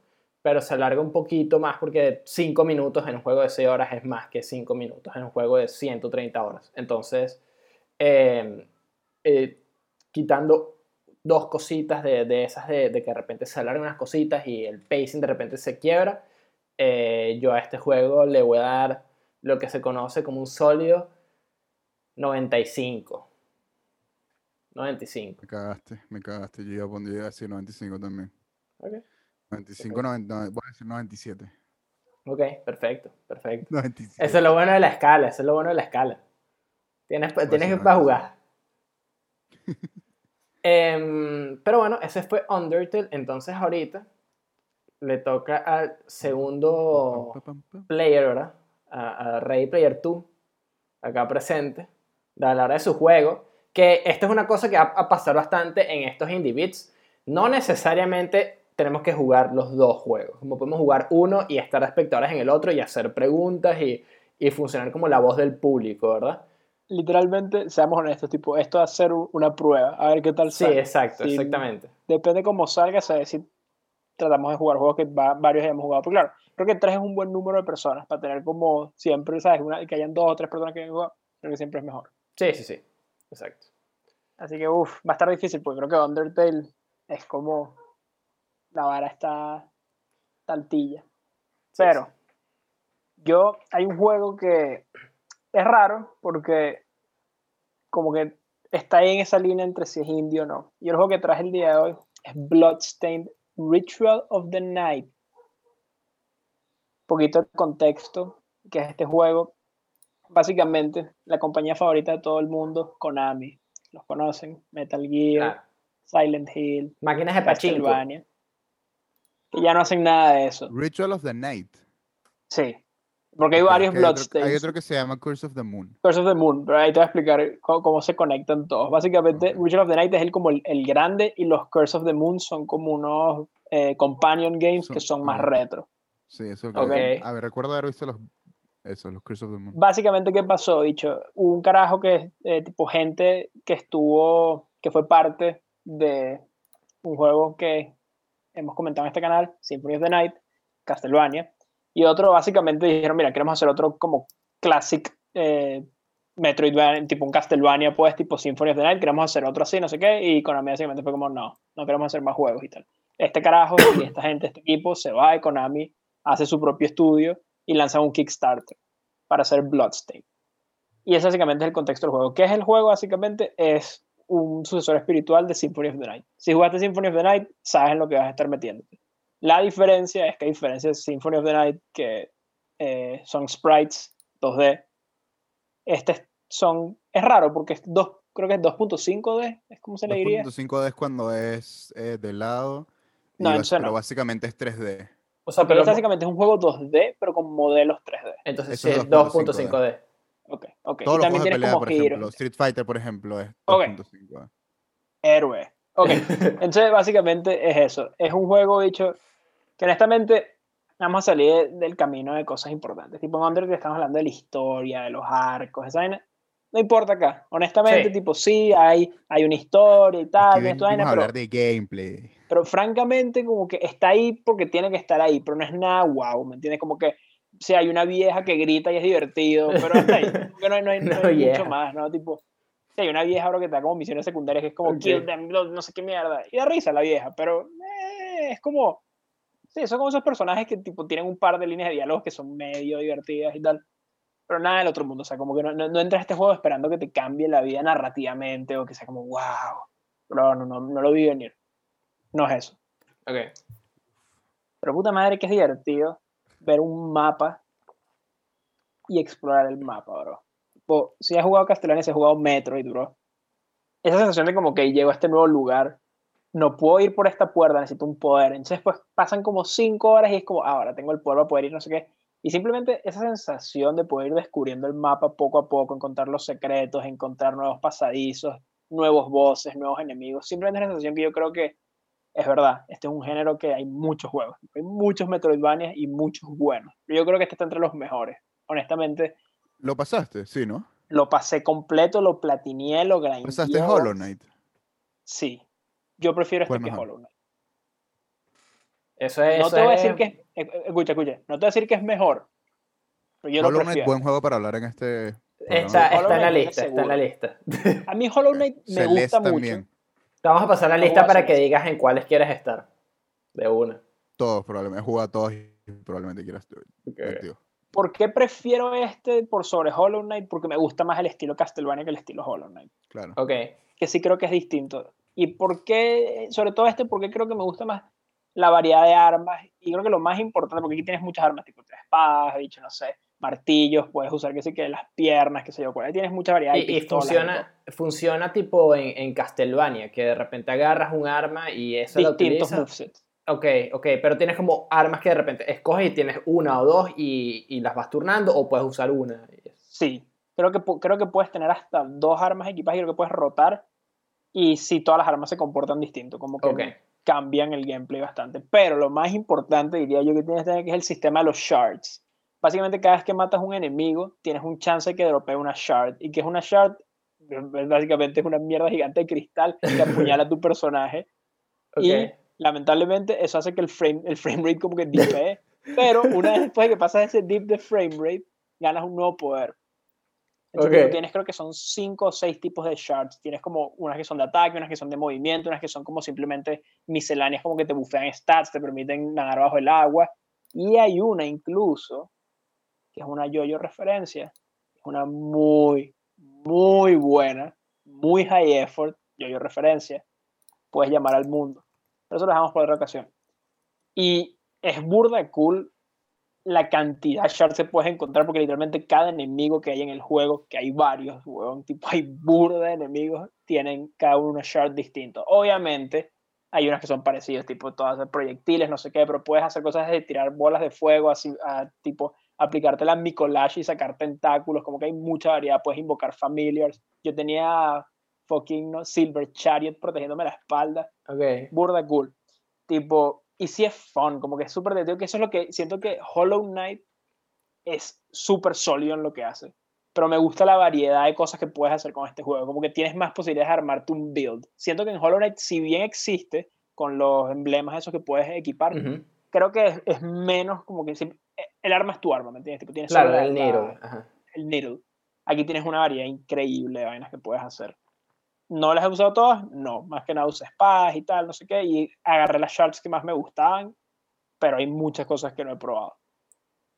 pero se alarga un poquito más porque 5 minutos en un juego de 6 horas es más que 5 minutos en un juego de 130 horas. Entonces, eh, eh, quitando dos cositas de, de esas de, de, que de repente se alargan unas cositas y el pacing de repente se quiebra, eh, yo a este juego le voy a dar lo que se conoce como un sólido 95. 95. Me cagaste, me cagaste. Yo iba a poner así 95 también. Ok, 95, 90, no, voy a decir 97. ok, perfecto, perfecto. 97. Eso es lo bueno de la escala, eso es lo bueno de la escala. Tienes, tienes que para 97. jugar. Em, pero bueno, ese fue Undertale. Entonces ahorita le toca al segundo player, ¿verdad? A, a Player 2, acá presente, de hablar de su juego. Que esto es una cosa que va a pasar bastante en estos indie beats. No necesariamente tenemos que jugar los dos juegos. Como podemos jugar uno y estar espectadores en el otro y hacer preguntas y, y funcionar como la voz del público, ¿verdad? Literalmente, seamos honestos, tipo, esto va a ser un- una prueba, a ver qué tal Sí, sale. exacto, Sí. exactamente. Depende cómo salga, saber si tratamos de jugar juegos que va- varios hayamos jugado. Pero claro, creo que tres es un buen número de personas para tener como siempre, ¿sabes? Una, que hayan dos o tres personas que hayan jugado, creo que siempre es mejor. Sí, sí, sí. Exacto. Así que, uff, va a estar difícil, porque creo que Undertale es como la vara está taltilla. Sí, Pero yo, hay un juego que es raro porque como que está ahí en esa línea entre si es indie o no. Y el juego que traje el día de hoy es Bloodstained Ritual of the Night. Un poquito de contexto, que es este juego. Básicamente, la compañía favorita de todo el mundo, Konami. Los conocen, Metal Gear, Claro. Silent Hill, Máquinas de pachinko. Que ya no hacen nada de eso. Ritual of the Night. Sí. Porque hay varios hay otro- Bloodstains. Hay otro que se llama Curse of the Moon. Curse of the Moon, pero ahí te voy a explicar cómo, cómo se conectan todos. Básicamente, Ok. Ritual of the Night es el, como el, el grande y los Curse of the Moon son como unos eh, companion games Son- que son más retro. Sí, eso que. A ver, recuerdo haber visto los. Eso, los Curse of the Moon. Básicamente, ¿qué pasó? Dicho, un carajo que, eh, tipo, gente que estuvo, que fue parte de un juego que hemos comentado en este canal, Symphony of the Night, Castlevania, y otro básicamente dijeron, mira, queremos hacer otro como classic eh, Metroidvania, tipo un Castlevania, pues, tipo Symphony of the Night, queremos hacer otro así, no sé qué, y Konami básicamente fue como, no, no queremos hacer más juegos y tal. Este carajo y esta gente, este equipo, se va de Konami, hace su propio estudio y lanza un Kickstarter para hacer Bloodstain. Y ese básicamente es el contexto del juego. ¿Qué es el juego? Básicamente es un sucesor espiritual de Symphony of the Night. Si jugaste Symphony of the Night, sabes en lo que vas a estar metiéndote. La diferencia es que a diferencia de Symphony of the Night, que eh, son sprites 2D, este son, es raro porque es dos, creo que es 2.5D, es como se le diría. 2.5D es cuando es eh, de lado. y No, entonces pero no. básicamente es 3D. O sea, Pero pero básicamente es un juego 2D, pero con modelos 3D. entonces sí, es es 2.5D. Ok, ok. Todos y los también juegos de tienes pelea, como por giros. ejemplo, Street Fighter, por ejemplo, es Ok. 2.5D. héroe. Ok, *laughs* entonces básicamente es eso. Es un juego dicho que honestamente vamos a salir de- del camino de cosas importantes. Tipo en Undertale estamos hablando de la historia, de los arcos, esa vaina. No importa acá. Honestamente, Sí. tipo, sí, hay, hay una historia y tal, venimos vaina, a pero, hablar de gameplay. pero francamente como que está ahí porque tiene que estar ahí, pero no es nada wow, ¿me entiendes? Como que si hay una vieja que grita y es divertido, pero hasta ahí. *laughs* Como que no hay, no hay- no Una hay vieja. mucho más, ¿no? Tipo, si hay una vieja ahora que da como misiones secundarias que es como Ok. kill them, no sé qué mierda. Y da risa la vieja, pero eh, es como... Sí, son como esos personajes que tipo tienen un par de líneas de diálogos que son medio divertidas y tal. Pero nada del otro mundo. O sea, como que no, no, no entras a este juego esperando que te cambie la vida narrativamente o que sea como, wow. Pero no, no, no lo vi venir. No es eso. Ok. Pero puta madre que es divertido ver un mapa y explorar el mapa, bro. Tipo, si has jugado Castlevania, si has jugado Metroid, bro. Esa sensación de como que llego a este nuevo lugar, no puedo ir por esta puerta, necesito un poder. Entonces, pues pasan como cinco horas y es como, ah, ahora tengo el poder para poder ir, no sé qué. Y simplemente esa sensación de poder ir descubriendo el mapa poco a poco, encontrar los secretos, encontrar nuevos pasadizos, nuevos bosses, nuevos enemigos. Simplemente es una sensación que yo creo que es verdad. Este es un género que hay muchos juegos. Hay muchos Metroidvania y muchos buenos. Yo creo que este está entre los mejores. Honestamente. ¿Lo pasaste? Sí, ¿no? Lo pasé completo, lo platineé, lo grindé. ¿Pasaste Hollow Knight? Sí. Yo prefiero este que Hollow Knight. Eso es. No te voy a decir que es. Eh, escucha, escucha. No te voy a decir que es mejor. Pero yo Hollow lo Knight, buen juego para hablar en este. Está, está en la lista, está en la lista. A mí Hollow Knight me gusta mucho. Te vamos a pasar la lista para que digas en cuáles quieres estar. De una. Todos, probablemente. He jugado todos y probablemente quieras. Okay. ¿Por qué prefiero este por sobre Hollow Knight? Porque me gusta más el estilo Castlevania que el estilo Hollow Knight. Claro. Ok. Que sí creo que es distinto. ¿Y por qué, sobre todo este, porque creo que me gusta más la variedad de armas? Y creo que lo más importante, porque aquí tienes muchas armas, tipo espadas, dicho, no sé, martillos, puedes usar, que sé que las piernas, qué sé yo, ahí tienes mucha variedad. Y, y funciona, funciona tipo en, en, Castlevania, que de repente agarras un arma y eso lo utilizas. movesets. Ok, ok, pero tienes como armas que de repente escoges y tienes una o dos y, y las vas turnando o puedes usar una. Sí, creo que, creo que puedes tener hasta dos armas equipadas y creo que puedes rotar y si todas las armas se comportan distinto, como que cambian el gameplay bastante. Pero lo más importante diría yo que tienes que tener que es el sistema de los shards básicamente cada vez que matas un enemigo, tienes un chance de que dropee una shard. ¿Y que es una shard? Básicamente es una mierda gigante de cristal que *laughs* apuñala a tu personaje. Y lamentablemente eso hace que el frame, el frame rate como que dipee. pero una vez después de que pasas ese dip de frame rate, ganas un nuevo poder. Entonces, tienes creo que son cinco o seis tipos de shards. Tienes como unas que son de ataque, unas que son de movimiento, unas que son como simplemente misceláneas, como que te bufean stats, te permiten nadar bajo el agua. Y hay una incluso que es una yo-yo referencia, es una muy, muy buena, muy high effort yo-yo referencia, puedes llamar al mundo. Pero eso lo dejamos por otra ocasión. Y es burda cool la cantidad de shards que puedes encontrar, porque literalmente cada enemigo que hay en el juego, que hay varios, tipo hay burda de enemigos, tienen cada uno un shard distinto. Obviamente, hay unas que son parecidas, tipo todas de proyectiles, no sé qué, pero puedes hacer cosas de tirar bolas de fuego, así, a, tipo aplicarte la Mikolash y sacar tentáculos, como que hay mucha variedad, puedes invocar familiars. Yo tenía fucking ¿no? Silver Chariot protegiéndome la espalda. Okay. Burda cool. Tipo, y si es fun, como que es súper divertido, que eso es lo que siento que Hollow Knight es súper sólido en lo que hace. Pero me gusta la variedad de cosas que puedes hacer con este juego, como que tienes más posibilidades de armarte un build. Siento que en Hollow Knight, si bien existe, con los emblemas esos que puedes equipar, creo que es, menos como que el arma es tu arma, ¿me entiendes? tienes claro, el needle. El needle. Aquí tienes una variedad increíble de vainas que puedes hacer. ¿No las he usado todas? No, más que nada usé espadas y tal, no sé qué, y agarré las shards que más me gustaban, pero hay muchas cosas que no he probado.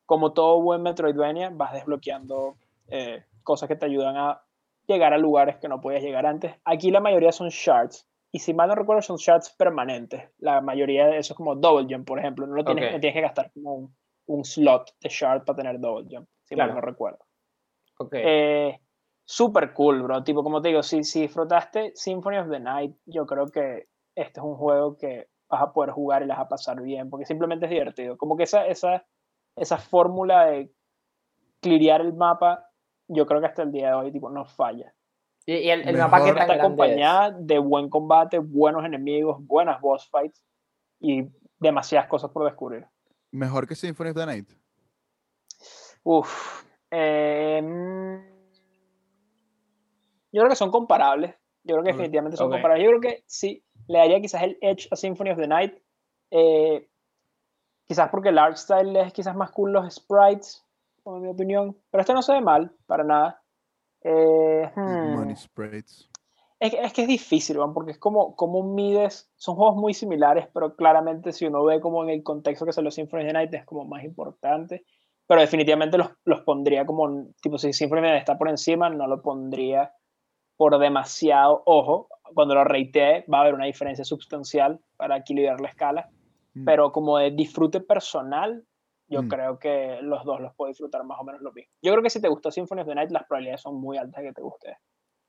Como todo buen Metroidvania, vas desbloqueando eh, cosas que te ayudan a llegar a lugares que no podías llegar antes. Aquí la mayoría son shards, y si mal no recuerdo son shards permanentes. La mayoría de eso es como double jump, por ejemplo. No, lo tienes, tienes que gastar como un, un slot de shard para tener double jump, si mal no recuerdo. Okay. Eh, super cool, bro. Tipo, como te digo, si, si disfrutaste Symphony of the Night, yo creo que este es un juego que vas a poder jugar y las vas a pasar bien, porque simplemente es divertido. Como que esa, esa, esa fórmula de clearear el mapa, yo creo que hasta el día de hoy tipo, no falla. Y, el, mapa que está acompañada de buen combate, buenos enemigos, buenas boss fights y demasiadas cosas por descubrir. ¿Mejor que Symphony of the Night? Uf. Em, yo creo que son comparables. Yo creo que definitivamente son comparables. Yo creo que sí, le daría quizás el edge a Symphony of the Night. Eh, quizás porque el art style es quizás más cool los sprites, en mi opinión. Pero esto no se ve mal, para nada. Eh, Money sprites. Es, es, que es difícil, porque es como, como mides, son juegos muy similares, pero claramente si uno ve como en el contexto que son los Symphony of the Night es como más importante, pero definitivamente los, los pondría como, tipo si Symphony of the Night está por encima, no lo pondría por demasiado ojo, cuando lo reitee va a haber una diferencia sustancial para equilibrar la escala, mm. pero como de disfrute personal, yo mm. creo que los dos los puedo disfrutar más o menos lo mismo. Yo creo que si te gustó Symphony of the Night, las probabilidades son muy altas de que te guste.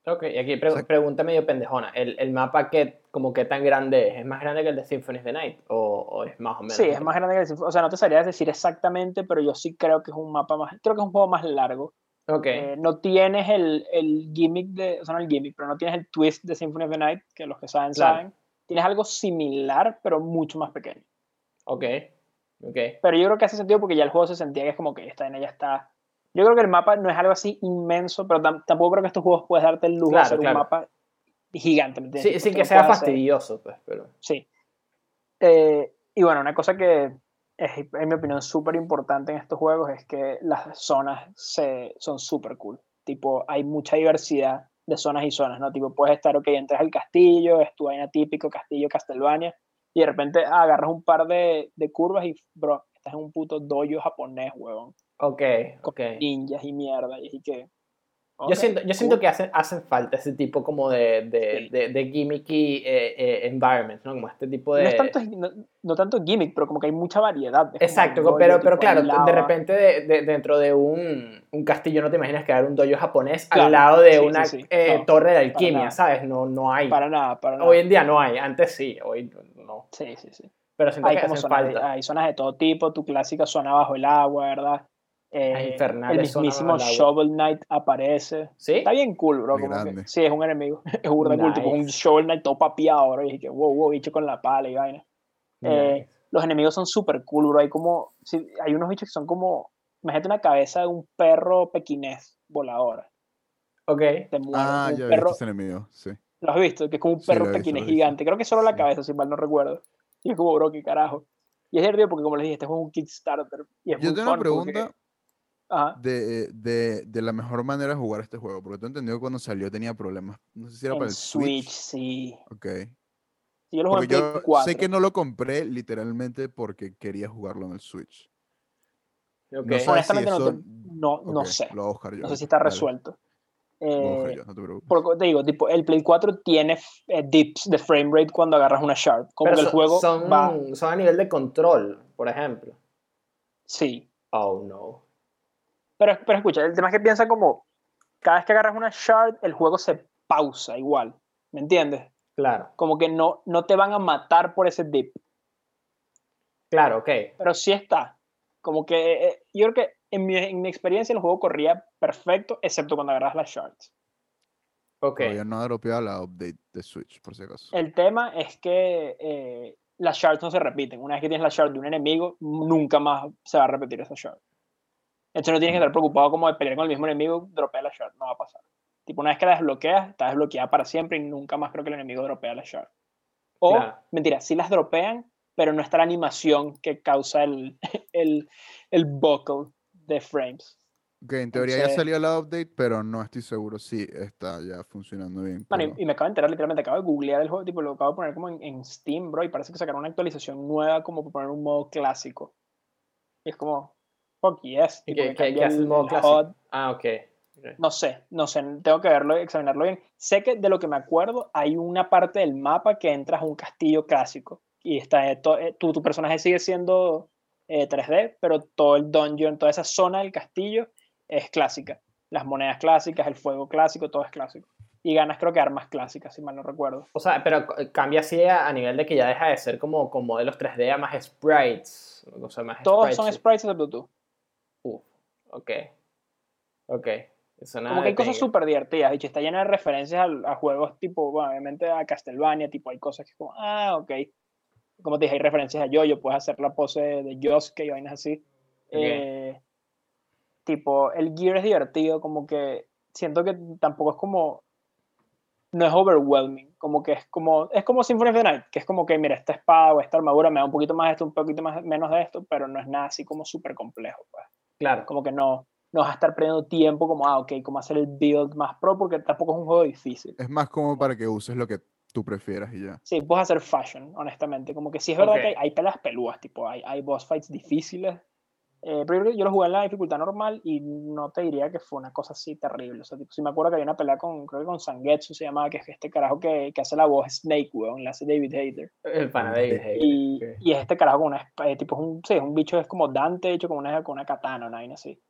Ok, y aquí pregunta medio pendejona. ¿El, ¿El, mapa que, como que tan grande es? ¿Es más grande que el de Symphony of the Night? ¿O, o es más o menos? Sí, es más grande que el Symphony O sea, no te sabría decir exactamente, pero yo sí creo que es un mapa más... Creo que es un juego más largo. Ok. Eh, no tienes el, el gimmick de, o sea, no el gimmick, pero no tienes el twist de Symphony of the Night, que los que saben, Claro. saben. Tienes algo similar, pero mucho más pequeño. Ok. Ok. Pero yo creo que hace sentido porque ya el juego se sentía que es como que esta vaina ya está. Yo creo que el mapa no es algo así inmenso, pero tam- tampoco creo que estos juegos puedes darte el lujo de Claro, hacer claro. un mapa gigante. Sí, sin que sea puedes hacer- fastidioso, pues, pero. Sí. Eh, y bueno, una cosa que es, en mi opinión, súper importante en estos juegos es que las zonas se, son súper cool. Tipo, hay mucha diversidad de zonas y zonas, ¿no? Tipo, puedes estar, ok, entras al castillo, es tu vaina típico, castillo Castlevania, y de repente ah, agarras un par de, de curvas y, bro, estás en un puto dojo japonés, huevón. Ok, Con ok. ninjas y mierda, y así que... Yo siento, yo siento cool. que hacen, hacen falta ese tipo como de, de, Sí. de, de gimmicky eh, eh, environment, ¿no? Como este tipo de... No es tanto, no, no tanto gimmick, pero como que hay mucha variedad. Exacto, dojo, pero, pero claro, de repente de- de- dentro de un, un castillo no te imaginas hay un dojo japonés Claro, al lado de sí, una sí, eh, No, torre de alquimia. ¿sabes? No, no hay. Para nada, para nada. Hoy en día no hay, antes sí, hoy no. Sí, sí, sí. Pero siento Hay que como hacen zonas falta. hay zonas de todo tipo, tu clásica zona bajo el agua, ¿verdad? Eh, Las el mismísimo. Shovel Knight aparece. ¿Sí? Está bien cool, bro. Como que- sí, es un enemigo. *laughs* Es burda cool, tipo un Nice. Shovel Knight todo papiado, bro. Y dije, wow, wow, bicho con la pala y vaina. Eh, Nice. los enemigos son súper cool, bro. Hay como, sí, hay unos bichos que son como, imagínate una cabeza de un perro pequinés voladora. Ok. Te Ah, ya perro, ese enemigo, sí. ¿Lo has visto? Que es como un Sí, perro visto, pequinés visto. gigante. Creo que solo la Sí. cabeza, si mal no recuerdo. Y es como, bro, qué carajo. Y es divertido porque, como les dije, este es un Kickstarter. Y es Yo muy tengo una fun porque- pregunta Ajá. De, de, de la mejor manera de jugar este juego, porque tú entendido que cuando salió tenía problemas. No sé si era En para el Switch, Switch. sí. Ok. Sí, Yo lo yo 4. sé que no lo compré literalmente porque quería jugarlo en el Switch. ok. No si Honestamente, no, eso- no, no sé. Lo voy a buscar yo. No sé si está dale, resuelto. Eh, yo, no te preocupes. porque te digo, tipo, el Play 4 tiene eh, dips de frame rate cuando agarras una. Como Pero que el juego son, va. son a nivel de control, por ejemplo. Sí. Oh, no. Pero, pero escucha, el tema es que piensa como. Cada vez que agarras una shard, el juego se pausa igual. ¿Me entiendes? Claro, Como que no, no te van a matar por ese dip. claro, ok. Pero sí está. Como que eh, yo creo que en mi, en mi experiencia el juego corría perfecto, excepto cuando agarras las shards. Ok. Todavía no ha dropeado la update de Switch, por si acaso. El tema es que eh, las shards no se repiten. Una vez que tienes la shard de un enemigo, nunca más se va a repetir esa shard. Entonces no tienes que estar preocupado como de pelear con el mismo enemigo, dropea la shard, no va a pasar. Tipo, una vez que la desbloqueas, está desbloqueada para siempre y nunca más creo que el enemigo dropea la shard. O, Claro. mentira, sí las dropean, pero no está la animación que causa el, *laughs* el, el buckle de frames. Ok, en teoría ya salió la update, pero no estoy seguro si está ya funcionando bien. Bueno, pero- y, y me acabo de enterar, literalmente, acabo de googlear el juego, tipo, lo acabo de poner como en, en Steam, bro, y parece que sacaron una actualización nueva como para poner un modo clásico. Y es como, fuck yes. ¿Y tipo, qué, que qué- qué cambia hace el modo clásico? Ah, ok. ok. No sé, no sé, tengo que verlo, examinarlo bien. Sé que de lo que me acuerdo, hay una parte del mapa que entras a un castillo clásico. Y está, eh, to- eh, tu, tu personaje sigue siendo eh, 3D, pero todo el dungeon, toda esa zona del castillo es clásica. Las monedas clásicas, el fuego clásico, todo es clásico. Y ganas creo que armas clásicas, si mal no recuerdo. O sea, pero cambia así a, a nivel de que ya deja de ser como con modelos 3D a más sprites. O sea, más Todos son sprites. sprites excepto tú. Ok. Ok. Eso nada Como que hay cosas súper divertidas, dicho, está llena de referencias a, a juegos tipo, bueno, obviamente a Castlevania, tipo, hay cosas que es como, ah, ok. Como te dije, hay referencias a Yo-Yo, puedes hacer la pose de Yosuke y vainas así. Eh, tipo, el gear es divertido, como que siento que tampoco es como, no es overwhelming, como que es como, es como Symphony of the Night, que es como que, mira, esta espada o esta armadura me da un poquito más de esto, un poquito más, menos de esto, pero no es nada así como súper complejo, pues Claro. como que no, no vas a estar perdiendo tiempo como, ah, ok, cómo hacer el build más pro, porque tampoco es un juego difícil. Es más como para que uses lo que tú prefieras y ya. Sí, puedes hacer fashion, honestamente. Como que sí es verdad que hay, hay peleas pelúas, tipo, hay, hay boss fights difíciles. Eh, yo, lo jugué en la dificultad normal y no te diría que fue una cosa así terrible. O sea, tipo, sí me acuerdo que había una pelea con, creo que con Sangetsu se llamaba, que es este carajo que, que hace la voz Snake, weón, la hace David Hayter. El pana de David Hager, Y, ok. y es este carajo con una eh, tipo, es un, sí, es un bicho, es como Dante hecho con una, con una katana, una vaina así.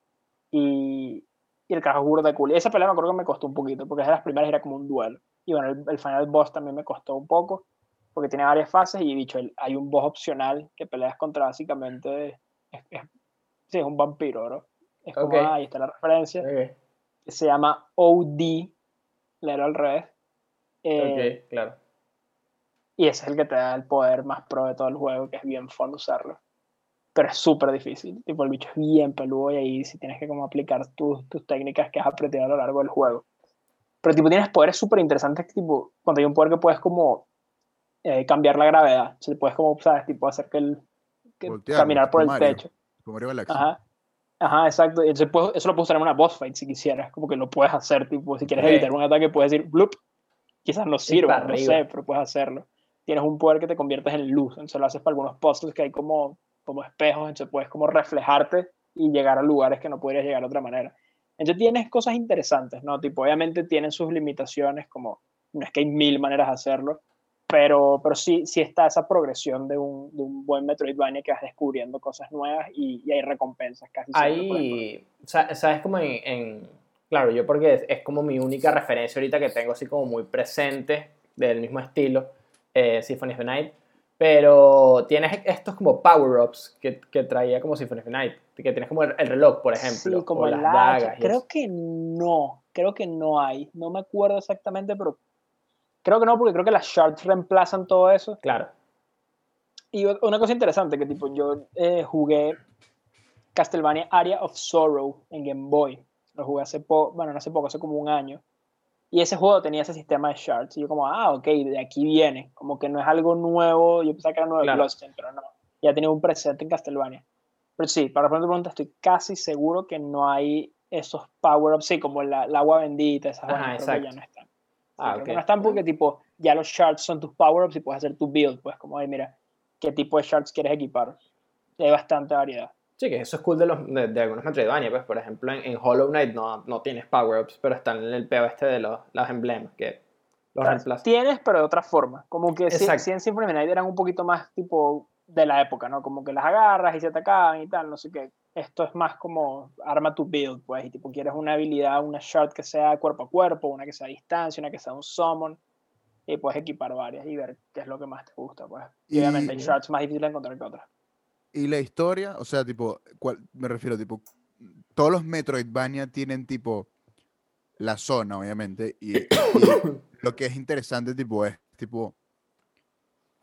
Y, y el carajo es burda de cool. Y esa pelea me acuerdo que me costó un poquito, porque es de las primeras era como un duelo. Y bueno, el, el final boss también me costó un poco, porque tiene varias fases y bicho, el- hay un boss opcional que peleas contra básicamente, es, es- sí, es un vampiro, bro. Es como, Ok. ah, ahí está la referencia. Se llama OD, leerlo al revés. Eh, ok, claro. Y ese es el que te da el poder más pro de todo el juego, que es bien fun usarlo. Pero es súper difícil. Tipo, el bicho es bien peludo y ahí si tienes que como aplicar tus, tus técnicas que has aprendido a lo largo del juego. Pero tipo, tienes poderes súper interesantes, tipo, cuando hay un poder que puedes como eh, cambiar la gravedad. O sea, puedes como, ¿sabes? Tipo, hacer que el... que Voltear, caminar por el Mario. techo. Como Mario Galaxy. Ajá. Ajá, exacto. Puedes- eso lo puedes usar en una boss fight si quisieras. Como que lo puedes hacer, tipo, si quieres evitar un ataque, puedes decir, bloop. Quizás no sirva, no sé, pero puedes hacerlo. Tienes un poder que te conviertes en luz. Entonces lo haces para algunos puzzles que hay como, como espejos. Entonces puedes como reflejarte y llegar a lugares que no podrías llegar de otra manera. Entonces tienes cosas interesantes, ¿no? Tipo, obviamente tienen sus limitaciones, como no es que hay mil maneras de hacerlo, pero, pero sí, sí está esa progresión de un, de un buen Metroidvania que vas descubriendo cosas nuevas y, y hay recompensas casi. Ahí, sa- ¿sabes? Como en, en- Claro, yo porque es, es como mi única referencia ahorita que tengo así como muy presente del mismo estilo, eh, Symphony of the Night. Pero tienes estos como power-ups que, que traía como Symphony of the Night. Que tienes como el, el reloj, por ejemplo. Sí, como o las hacha. dagas. Creo que no, creo que no hay. No me acuerdo exactamente, pero creo que no, porque creo que las shards reemplazan todo eso. Claro. Y una cosa interesante, que tipo, yo eh, jugué Castlevania Area of Sorrow en Game Boy. Lo jugué hace poco, bueno, no hace poco, hace como un año. Y ese juego tenía ese sistema de shards. Y yo como, ah, ok, de aquí viene. Como que no es algo nuevo. Yo pensaba que era nuevo Claro. Bloodstained, pero no. Ya tenía un presente en Castlevania. Pero sí, para responder tu pregunta, estoy casi seguro que no hay esos power-ups, sí, como la, el agua bendita, esas Ajá, vainas, creo que ya exacto. no están. Ah, creo que ok. no están porque, tipo, ya los shards son tus power-ups y puedes hacer tu build, pues, como, ay, mira, qué tipo de shards quieres equipar. Hay bastante variedad. Sí, que eso es cool de, los, de, de algunos Metroidvania. Pues, por ejemplo, en, en Hollow Knight no, no tienes power-ups, pero están en el peo este de los, los emblemas que los reemplazan. Tienes, pero de otra forma. Como que Exacto. sí en Symphony of the Night eran un poquito más, tipo, de la época, ¿no? Como que las agarras y se atacaban y tal, no sé qué. Esto es más como arma tu build, pues, y tipo, quieres una habilidad, una shard que sea cuerpo a cuerpo, una que sea a distancia, una que sea un summon, y puedes equipar varias y ver qué es lo que más te gusta, pues. Y, Y- obviamente hay shards más difíciles de encontrar que otras. Y la historia, o sea, tipo, ¿cuál- me refiero, tipo, todos los Metroidvania tienen, tipo, la zona, obviamente, y, y *coughs* lo que es interesante, tipo, es, tipo,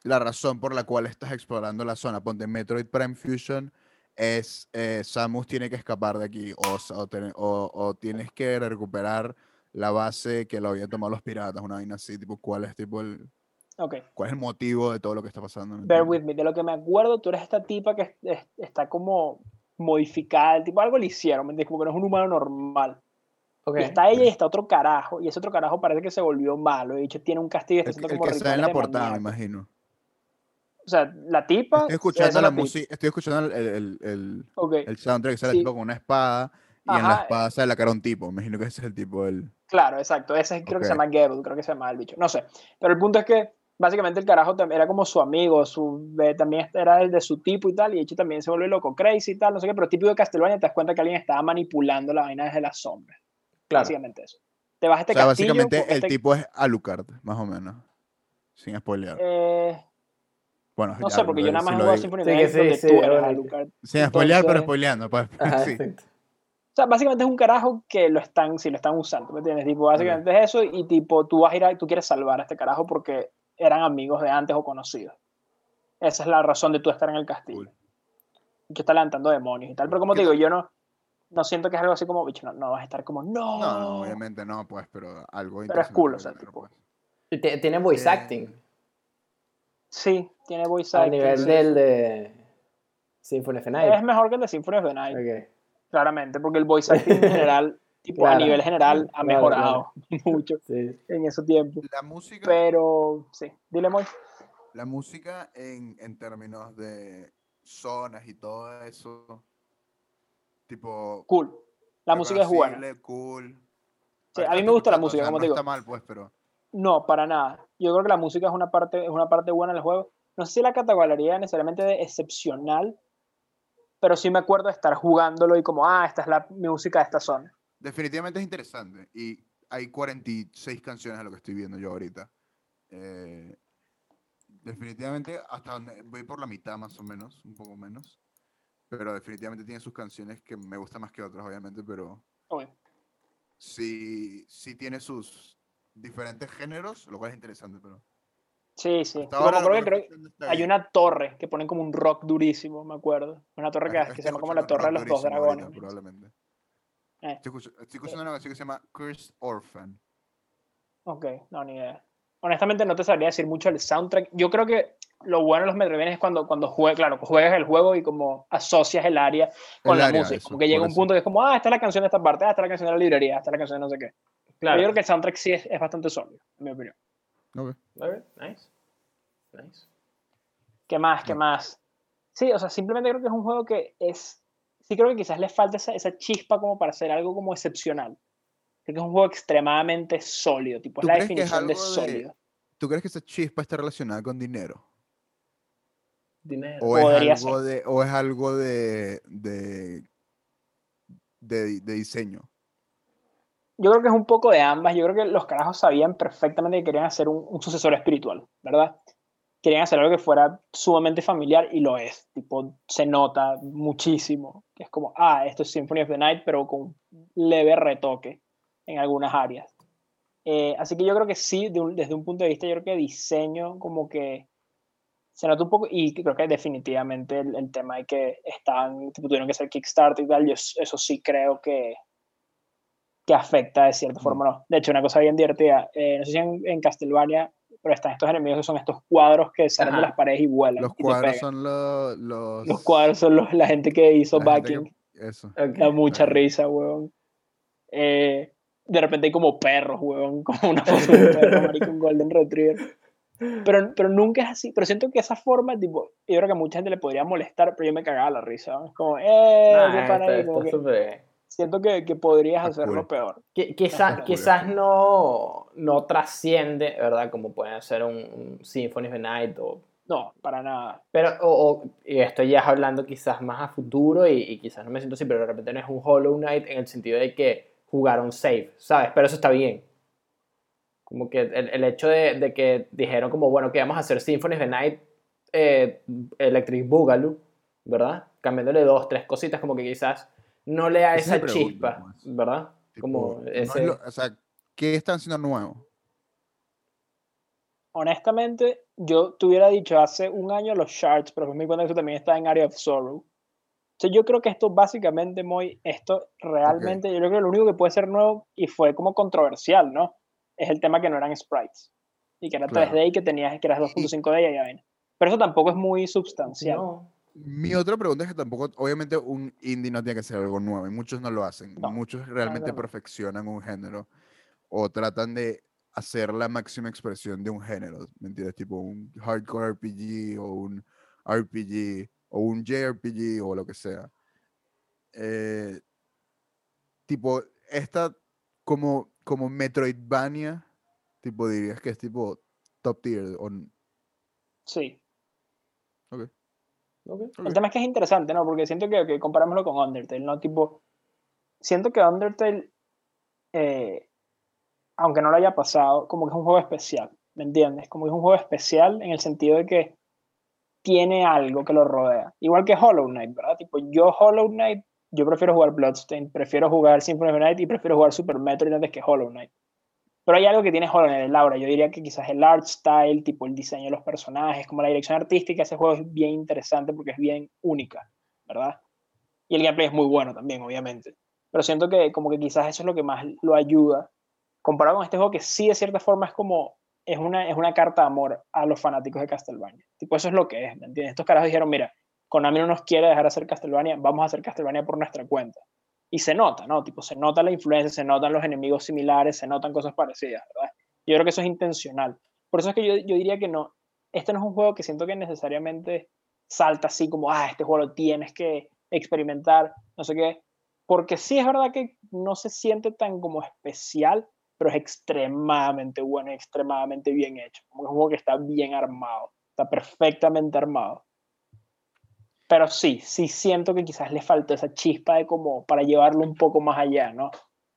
la razón por la cual estás explorando la zona. Ponte Metroid Prime Fusion, es eh, Samus tiene que escapar de aquí, o, s- o, tener- o- o tienes que recuperar la base que lo habían tomado los piratas, una vaina así, tipo, ¿cuál es, tipo, el, Ok. cuál es el motivo de todo lo que está pasando? ¿Me Bear with me. De lo que me acuerdo, tú eres esta tipa que es- es- está como modificada, tipo algo le hicieron, ¿me entiendes? Como que no es un humano normal. Ok. Y está ella y está otro carajo, y ese otro carajo parece que se volvió malo, de hecho tiene un castigo y está El, haciendo el como que está en la portada, me imagino. O sea, la tipa... Estoy escuchando es la música, estoy escuchando el, el, el, Ok, el soundtrack que sale Sí. tipo con una espada y en la espada sale la cara un tipo. Me imagino que ese es el tipo del. claro, exacto. Ese creo que se llama Gable, creo que se llama el bicho. No sé. Pero el punto es que básicamente el carajo era como su amigo, su, eh, también era el de su tipo y tal, y de hecho también se vuelve loco, crazy y tal, no sé qué, pero típico de Castlevania te das cuenta que alguien estaba manipulando la vaina desde las sombras. Claro. Básicamente eso. Te vas a este o sea, castillo básicamente el este- tipo es Alucard, más o menos. Sin spoilear. eh, bueno, no sé, porque yo nada más si he jugado Symphony of Sí, the sí, donde sí, tú eres. Alucard. Sin spoilear, pero spoileando. Pues, *laughs* Ajá, sí. exacto. O sea, básicamente es un carajo que lo están, si lo están usando, ¿me entiendes? Tipo, básicamente es eso y tipo, tú vas a ir a, tú quieres salvar a este carajo porque eran amigos de antes o conocidos. Esa es la razón de tú estar en el castillo. Cool. Y que está levantando demonios y tal. Pero como te ¿Qué digo, yo no, no siento que es algo así como, bicho, no, no vas a estar como, no. No, no, obviamente no, pues, pero algo Pero es cool, o sea, tipo, pues. Tiene voice Eh, acting. Sí, tiene voice Al acting, nivel sí. del de Symphony of the Es Night. mejor que el de Symphony of the Night, claramente, porque el voice acting en *laughs* general, tipo, a nivel general, ha Claro, mejorado *laughs* mucho Sí. en ese tiempo. La música, Pero, sí, dile, Moy. la música en, en términos de zonas y todo eso, tipo. Cool. La música es buena. Cool. Sí, a mí me gusta la música, como no te digo. está mal, pues, pero. No, para nada. Yo creo que la música es una parte, es una parte buena del juego. No sé si la categoría necesariamente de excepcional, pero sí me acuerdo de estar jugándolo y como, ah, esta es la música de esta zona. Definitivamente es interesante. Y hay 46 canciones a lo que estoy viendo yo ahorita. Eh, definitivamente, hasta donde voy por la mitad más o menos, un poco menos. Pero definitivamente tiene sus canciones que me gustan más que otras, obviamente, pero sí, sí tiene sus diferentes géneros, lo cual es interesante, pero... Sí, sí. hasta ahora lo creo que, creo- hay una torre que ponen como un rock durísimo, me acuerdo. Una torre que, que se llama como la torre de los dos durísimo ahorita, dragones. probablemente. Eh. Estoy, escuch- estoy escuchando una canción que se llama Cursed Orphan. Ok, no, ni idea. Honestamente no te sabría decir mucho el soundtrack. Yo creo que lo bueno de los Metroidvania es cuando, cuando juegas, claro, juegas el juego y como asocias el área con El la área, música. eso, como que llega un punto que es como, ah, esta es la canción de esta parte, ah, esta es la canción de la librería, esta es la canción de no sé qué. Pero Claro. yo creo que el soundtrack sí es, es bastante sólido, en mi opinión. Ok. Nice. Nice. ¿Qué más? ¿Qué más? Sí, o sea, simplemente creo que es un juego que es. Sí, creo que quizás le falta esa, esa chispa como para hacer algo como excepcional. Creo que es un juego extremadamente sólido, tipo, es ¿Tú la crees que es definición de sólido. ¿Tú crees que esa chispa está relacionada con dinero? Dinero. ¿O es Podría algo de, o es algo de, de, de, de diseño? Yo creo que es un poco de ambas. Yo creo que los carajos sabían perfectamente que querían hacer un, un sucesor espiritual, ¿verdad? Querían hacer algo que fuera sumamente familiar y lo es. Tipo, se nota muchísimo. que Es como, ah, esto es Symphony of the Night, pero con leve retoque en algunas áreas. Eh, así que yo creo que sí, de un- desde un punto de vista, yo creo que diseño como que se nota un poco y creo que definitivamente el, el tema de que están, tipo, tuvieron que hacer Kickstarter y tal, yo eso sí creo que, que afecta de cierta forma, ¿no? De hecho, una cosa bien divertida, eh, no sé si en, en Castlevania, pero están estos enemigos que son estos cuadros que salen de Ajá. las paredes y vuelan. Los y cuadros son los, los... Los cuadros son los- la gente que hizo la gente que- backing. Eso. Da mucha Claro. risa, weón. Eh, de repente hay como perros, weón, *laughs* como una foto de un perro, marico, un golden retriever. Pero, pero nunca es así. Pero siento que esa forma, tipo, yo creo que a mucha gente le podría molestar, pero yo me cagaba la risa. ¿no? Es como, eh, Nah, ahí, como está que súper- siento que, que podrías Está hacerlo cool. peor. Qui- Quizás, quizás no, no trasciende, ¿verdad? Como puede ser un, un Symphony of the Night o No, para nada. Pero, o, o- y esto ya es hablando quizás más a futuro y, y quizás no me siento así, pero de repente no es un Hollow Knight en el sentido de que jugaron save, ¿sabes? Pero eso está bien. Como que el, el hecho de, de que dijeron como, bueno, que vamos a hacer Symphony of the Night eh, Electric Boogaloo, ¿verdad? Cambiándole dos, tres cositas, como que quizás no le da Esa pregunta, chispa, pues. ¿verdad? Tipo, Como no es ese... lo- o sea, ¿qué están haciendo nuevo? Honestamente, yo te hubiera dicho hace un año los Shards, pero me di cuenta que eso también está en Area of Sorrow. Entonces yo creo que esto básicamente, muy, esto realmente, yo creo que lo único que puede ser nuevo y fue como controversial, ¿no? Es el tema que no eran sprites. Y que era Claro. 3D y que tenías, que eras 2.5D y ya ven. Pero eso tampoco es muy sustancial. No. Mi otra pregunta es que tampoco, obviamente un indie no tiene que ser algo nuevo y muchos no lo hacen. No, muchos realmente no. perfeccionan un género o tratan de hacer la máxima expresión de un género, ¿me entiendes? Tipo un hardcore RPG o un RPG o un JRPG o lo que sea. Eh, tipo, esta como, como Metroidvania, tipo dirías que es tipo top tier o n- Sí. ok, El tema es que es interesante, ¿no? Porque siento que, que comparámoslo con Undertale, ¿no? Tipo, siento que Undertale, eh, aunque no lo haya pasado, como que es un juego especial, ¿me entiendes? Como que es un juego especial en el sentido de que tiene algo que lo rodea. Igual que Hollow Knight, ¿verdad? Tipo, yo Hollow Knight, yo prefiero jugar Bloodstained, prefiero jugar Symphony of Night y prefiero jugar Super Metroid antes que Hollow Knight. Pero hay algo que tiene Hollow Knight, el aura. Yo diría que quizás el art style, tipo el diseño de los personajes, como la dirección artística, ese juego es bien interesante porque es bien única, ¿verdad? Y el gameplay es muy bueno también, obviamente. Pero siento que como que quizás eso es lo que más lo ayuda. Comparado con este juego que sí de cierta forma es como, es una, es una carta de amor a los fanáticos de Castlevania. Tipo, eso es lo que es, ¿me entiendes? Estos carajos dijeron, mira, Konami no nos quiere dejar hacer Castlevania, vamos a hacer Castlevania por nuestra cuenta. Y se nota, ¿no? Tipo, se nota la influencia, se notan los enemigos similares, se notan cosas parecidas, ¿verdad? Yo creo que eso es intencional. Por eso es que yo, yo diría que no, este no es un juego que siento que necesariamente salta así como, ah, este juego lo tienes que experimentar, no sé qué. Porque sí es verdad que no se siente tan como especial, pero es extremadamente bueno, extremadamente bien hecho. Como un juego que está bien armado, está perfectamente armado. Pero sí, sí siento que quizás le falta esa chispa de como para llevarlo un poco más allá, ¿no?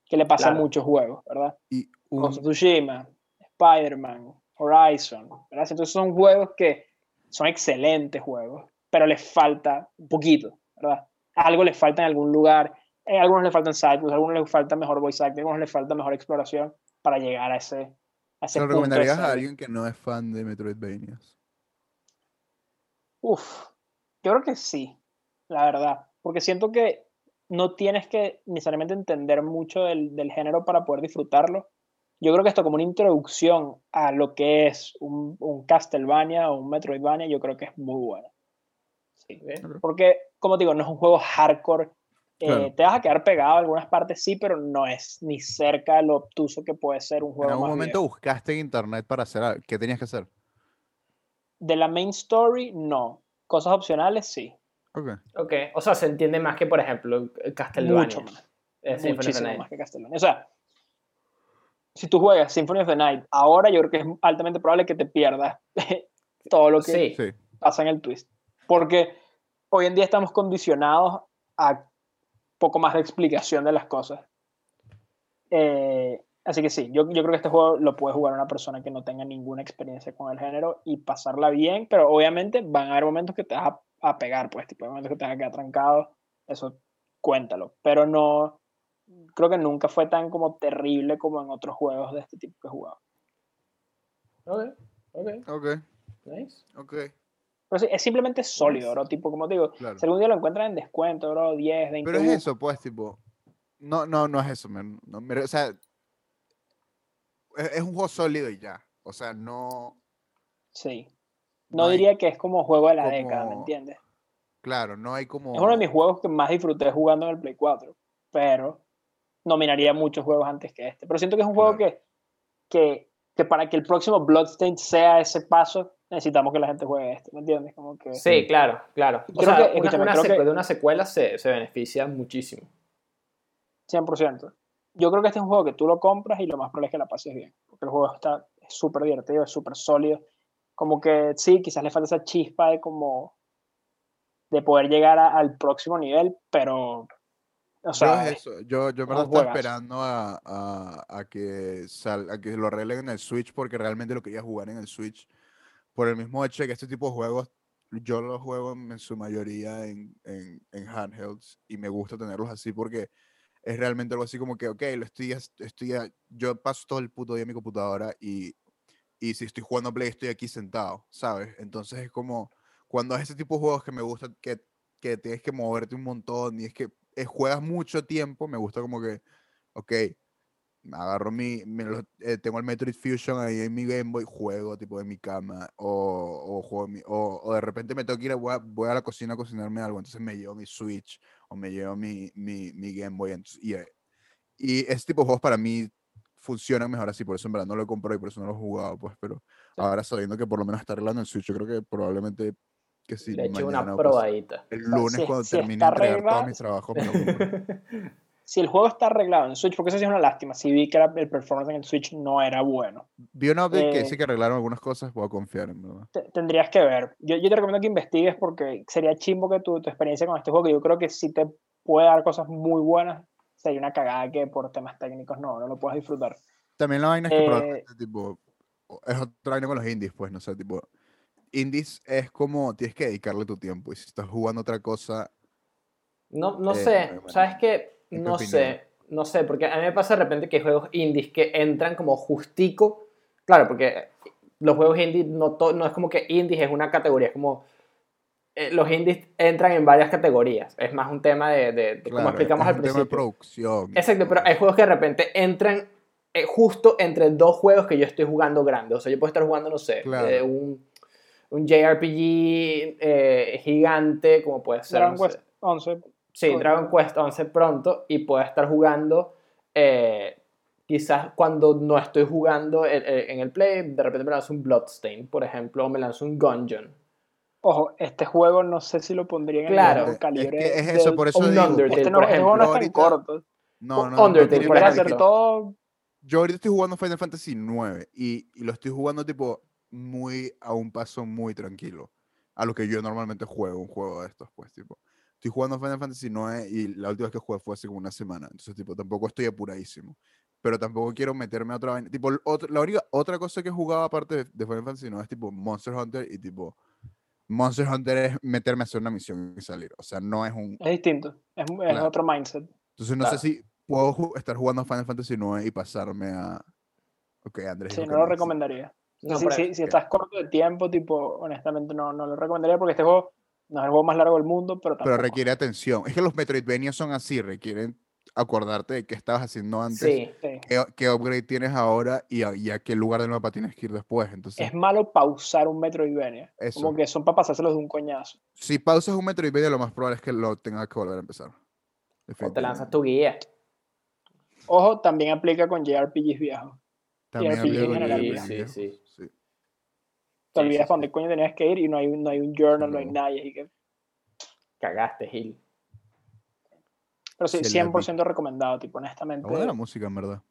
Que le pasa a muchos juegos, ¿verdad? Y un, Ghost of Tsushima, Spider-Man, Horizon, ¿verdad? Entonces son juegos que son excelentes juegos, pero les falta un poquito, ¿verdad? Algo les falta en algún lugar eh, a algunos le faltan a algunos les falta mejor voice acting, algunos les falta mejor exploración para llegar a ese, a ese ¿Se lo recomendarías a alguien que no es fan de Metroidvanias? Uf, yo creo que sí, la verdad, porque siento que no tienes que necesariamente entender mucho del, del género para poder disfrutarlo. Yo creo que esto como una introducción a lo que es un, un Castlevania o un Metroidvania, yo creo que es muy bueno. Sí, Ok. porque, como te digo, no es un juego hardcore. eh, Claro. te vas a quedar pegado en algunas partes, sí, pero no es ni cerca de lo obtuso que puede ser un ¿En juego algún más momento viejo. buscaste en internet para hacer algo? ¿Qué tenías que hacer? De la main story, no. Cosas opcionales, sí. Ok. Ok, o sea, se entiende más que, por ejemplo, el Castlevania. Mucho más. eh, Symphony of the muchísimo Night. más que Castlevania. O sea, si tú juegas Symphony of the Night, ahora yo creo que es altamente probable que te pierdas *laughs* todo lo que Sí. pasa en el twist. Porque hoy en día estamos condicionados a poco más de explicación de las cosas. Eh, así que sí, yo, yo creo que este juego lo puede jugar una persona que no tenga ninguna experiencia con el género y pasarla bien, pero obviamente van a haber momentos que te vas a, a pegar, pues, tipo, hay momentos que te vas a quedar trancado, eso cuéntalo, pero no, creo que nunca fue tan como terrible como en otros juegos de este tipo que he jugado. ok, ok, Ok. nice. Ok. Pero sí, es simplemente sólido, bro, tipo, como te digo, Claro. si algún día lo encuentran en descuento, bro, 10, 20 Pero es eso, pues, tipo. No, no, no es eso, man. No, me- o sea, es, es un juego sólido y ya. O sea, no. Sí. No No hay diría que es como juego de la década, ¿me entiendes? Claro, no hay como. Es uno de mis juegos que más disfruté jugando en el Play 4, pero nominaría muchos juegos antes que este. Pero siento que es un juego Claro. que, que, que para que el próximo Bloodstained sea ese paso, necesitamos que la gente juegue este, ¿me entiendes? Como que, Sí, claro, claro. O Creo sea, que- una, escúchame, una creo que- secue- de una secuela se, se beneficia muchísimo. 100%. Yo creo que este es un juego que tú lo compras y lo más probable es que la pases bien, porque el juego está es súper divertido, es súper sólido. Como que sí, quizás le falta esa chispa de como de poder llegar a- al próximo nivel, pero o Yo, sea, es eso. yo, yo un verdad estaba esperando a, a- a que sal- a que lo arreglen en el Switch porque realmente lo quería jugar en el Switch. Por el mismo hecho de que este tipo de juegos yo los juego en, en su mayoría en, en, en handhelds y me gusta tenerlos así porque es realmente algo así como que, ok, lo estoy, estoy yo paso todo el puto día en mi computadora y, y si estoy jugando Play estoy aquí sentado, ¿sabes? Entonces es como, cuando es ese tipo de juegos que me gusta, que, que tienes que moverte un montón y es que eh, juegas mucho tiempo, me gusta como que, ok, agarro mi, me lo- eh, tengo el Metroid Fusion ahí en mi Game Boy, juego tipo en mi cama, o, o, juego mi- o, o de repente me tengo que ir, a, voy, a, voy a la cocina a cocinarme algo, entonces me llevo mi Switch o me llevo mi, mi, mi Game Boy. entonces- y, eh, y ese tipo de juegos para mí funcionan mejor así, por eso en verdad no lo he comprado y por eso no lo he jugado, pues, pero Sí. ahora sabiendo que por lo menos está arreglando el Switch, yo creo que probablemente que sí. Le eché una mañana probadita. El sea, lunes si cuando si termine de entregar todos mis trabajos, me *laughs* lo. Si el juego está arreglado en Switch, porque eso sí es una lástima, si vi que la- el performance en el Switch no era bueno. Vi una update que Eh, dice que arreglaron algunas cosas, voy a confiar en verdad. Te- tendrías que ver. Yo, yo te recomiendo que investigues porque sería chimbo que tu, tu experiencia con este juego, que yo creo que sí te puede dar cosas muy buenas, sería una cagada que por temas técnicos no, no lo puedas disfrutar. También la vaina es que Eh, probablemente, tipo, es otra vaina con los indies, pues, no sé, tipo, indies es como, tienes que dedicarle tu tiempo, y si estás jugando otra cosa, No, no Eh, sé, bueno, ¿sabes qué? No opinión. sé, no sé, porque a mí me pasa de repente que hay juegos indies que entran como justico, claro, porque los juegos indies no, no es como que indies es una categoría, es como eh, los indies entran en varias categorías, es más un tema de, de- de como claro, explicamos es al un tema de principio. producción. Exacto, pero hay juegos que de repente entran eh, justo entre dos juegos que yo estoy jugando grandes. O sea, yo puedo estar jugando, no sé, Claro. eh, un, un JRPG eh, gigante, como puede ser. Dragon no sé. Quest 11. Sí, Joder. Dragon Quest 11 pronto y puedo estar jugando. eh, quizás cuando no estoy jugando en, en el play, de repente me lanzo un Bloodstain, por ejemplo, o me lanzo un Gungeon. Ojo, este juego no sé si lo pondría en Claro. el mismo Es calibre. que es del- eso, por eso un digo, Undertale, Este no, por este ejemplo. juego no es tan ahorita- corto. No, no, Undertale, no hacer todo. Yo ahorita estoy jugando Final Fantasy 9 y, y lo estoy jugando tipo muy a un paso muy tranquilo. A lo que yo normalmente juego, un juego de estos, pues, tipo. Estoy jugando Final Fantasy 9 y la última vez que jugué fue hace como una semana. Entonces, tipo, tampoco estoy apuradísimo. Pero tampoco quiero meterme a otra vaina. Tipo, otra, la única, otra cosa que he jugado aparte de, de Final Fantasy 9 es tipo Monster Hunter y tipo. Monster Hunter es meterme a hacer una misión y salir. O sea, no es un. Es distinto. Es, es Claro. otro mindset. Entonces no Claro. sé si puedo ju- estar jugando Final Fantasy IX y pasarme a... Ok, Andrés. Sí, no lo recomendaría. No, si, si- si estás corto de tiempo, tipo, honestamente no, no lo recomendaría porque este juego no es el juego más largo del mundo, pero tampoco. Pero requiere atención. Es que los Metroidvania son así, requieren acordarte de qué estabas haciendo antes, Sí, Sí. qué, qué upgrade tienes ahora y a, y a qué lugar del mapa tienes que ir después. Entonces, Es malo pausar un Metroidvania. Eso. Como que son para pasárselos de un coñazo. si pausas un Metroidvania, lo más probable es que lo tengas que volver a empezar. o te lanzas tu guía. Ojo, también aplica con JRPGs viejos. También RPG en aplica con sí, viejo, sí. Te olvidas sí, para dónde coño tenías que ir y no hay, un- no hay un journal, no hay No. nadie. y que- Cagaste, Gil. Pero sí, Sí, el 100% recomendado, tipo, honestamente. Buena la música, en verdad.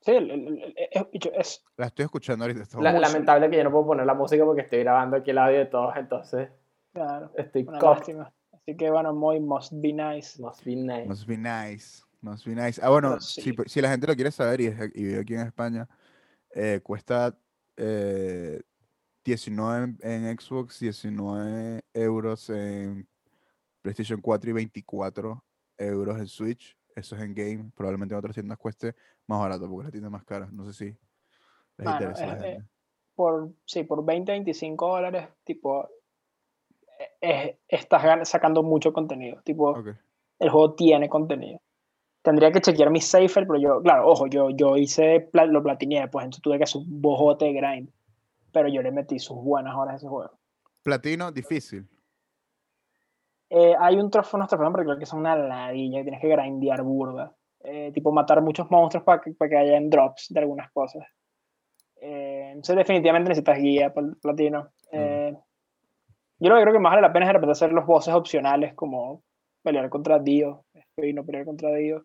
Sí, el- el- el- es, La estoy escuchando ahorita. La- lamentable que yo no puedo poner la música porque estoy grabando aquí el audio de todos, entonces claro, estoy lástima. Así que bueno, muy must be nice. Must be nice. Must be nice. Must be nice. Ah, bueno, si, sí. pe- si la gente lo quiere saber y, y vive aquí en España, eh, cuesta eh, 19 en, Xbox, 19 euros en PlayStation 4 y 24 euros en Switch. Eso es en game. Probablemente en otras tiendas cueste más barato porque es la tienda más cara. No sé si les interesa la es- eh, gente. Por, sí, por 20, 25 dólares, tipo, eh, eh, estás sacando mucho contenido. Tipo, el juego tiene contenido. Tendría que chequear mi safer, pero yo, claro, ojo, yo, yo hice, lo platineé, pues entonces tuve que hacer un bojote de grind. Pero yo le metí sus buenas horas a ese juego. Platino, difícil. Eh, hay un trofeo, unos trofeos, pero creo que son una ladilla, que tienes que grindear burda. Eh, tipo matar muchos monstruos para que, para que hayan drops de algunas cosas. Eh, entonces definitivamente necesitas guía para el platino. Eh, yo lo que creo que más vale la pena es de repente hacer los bosses opcionales como pelear contra Dio y no pelear contra Dio.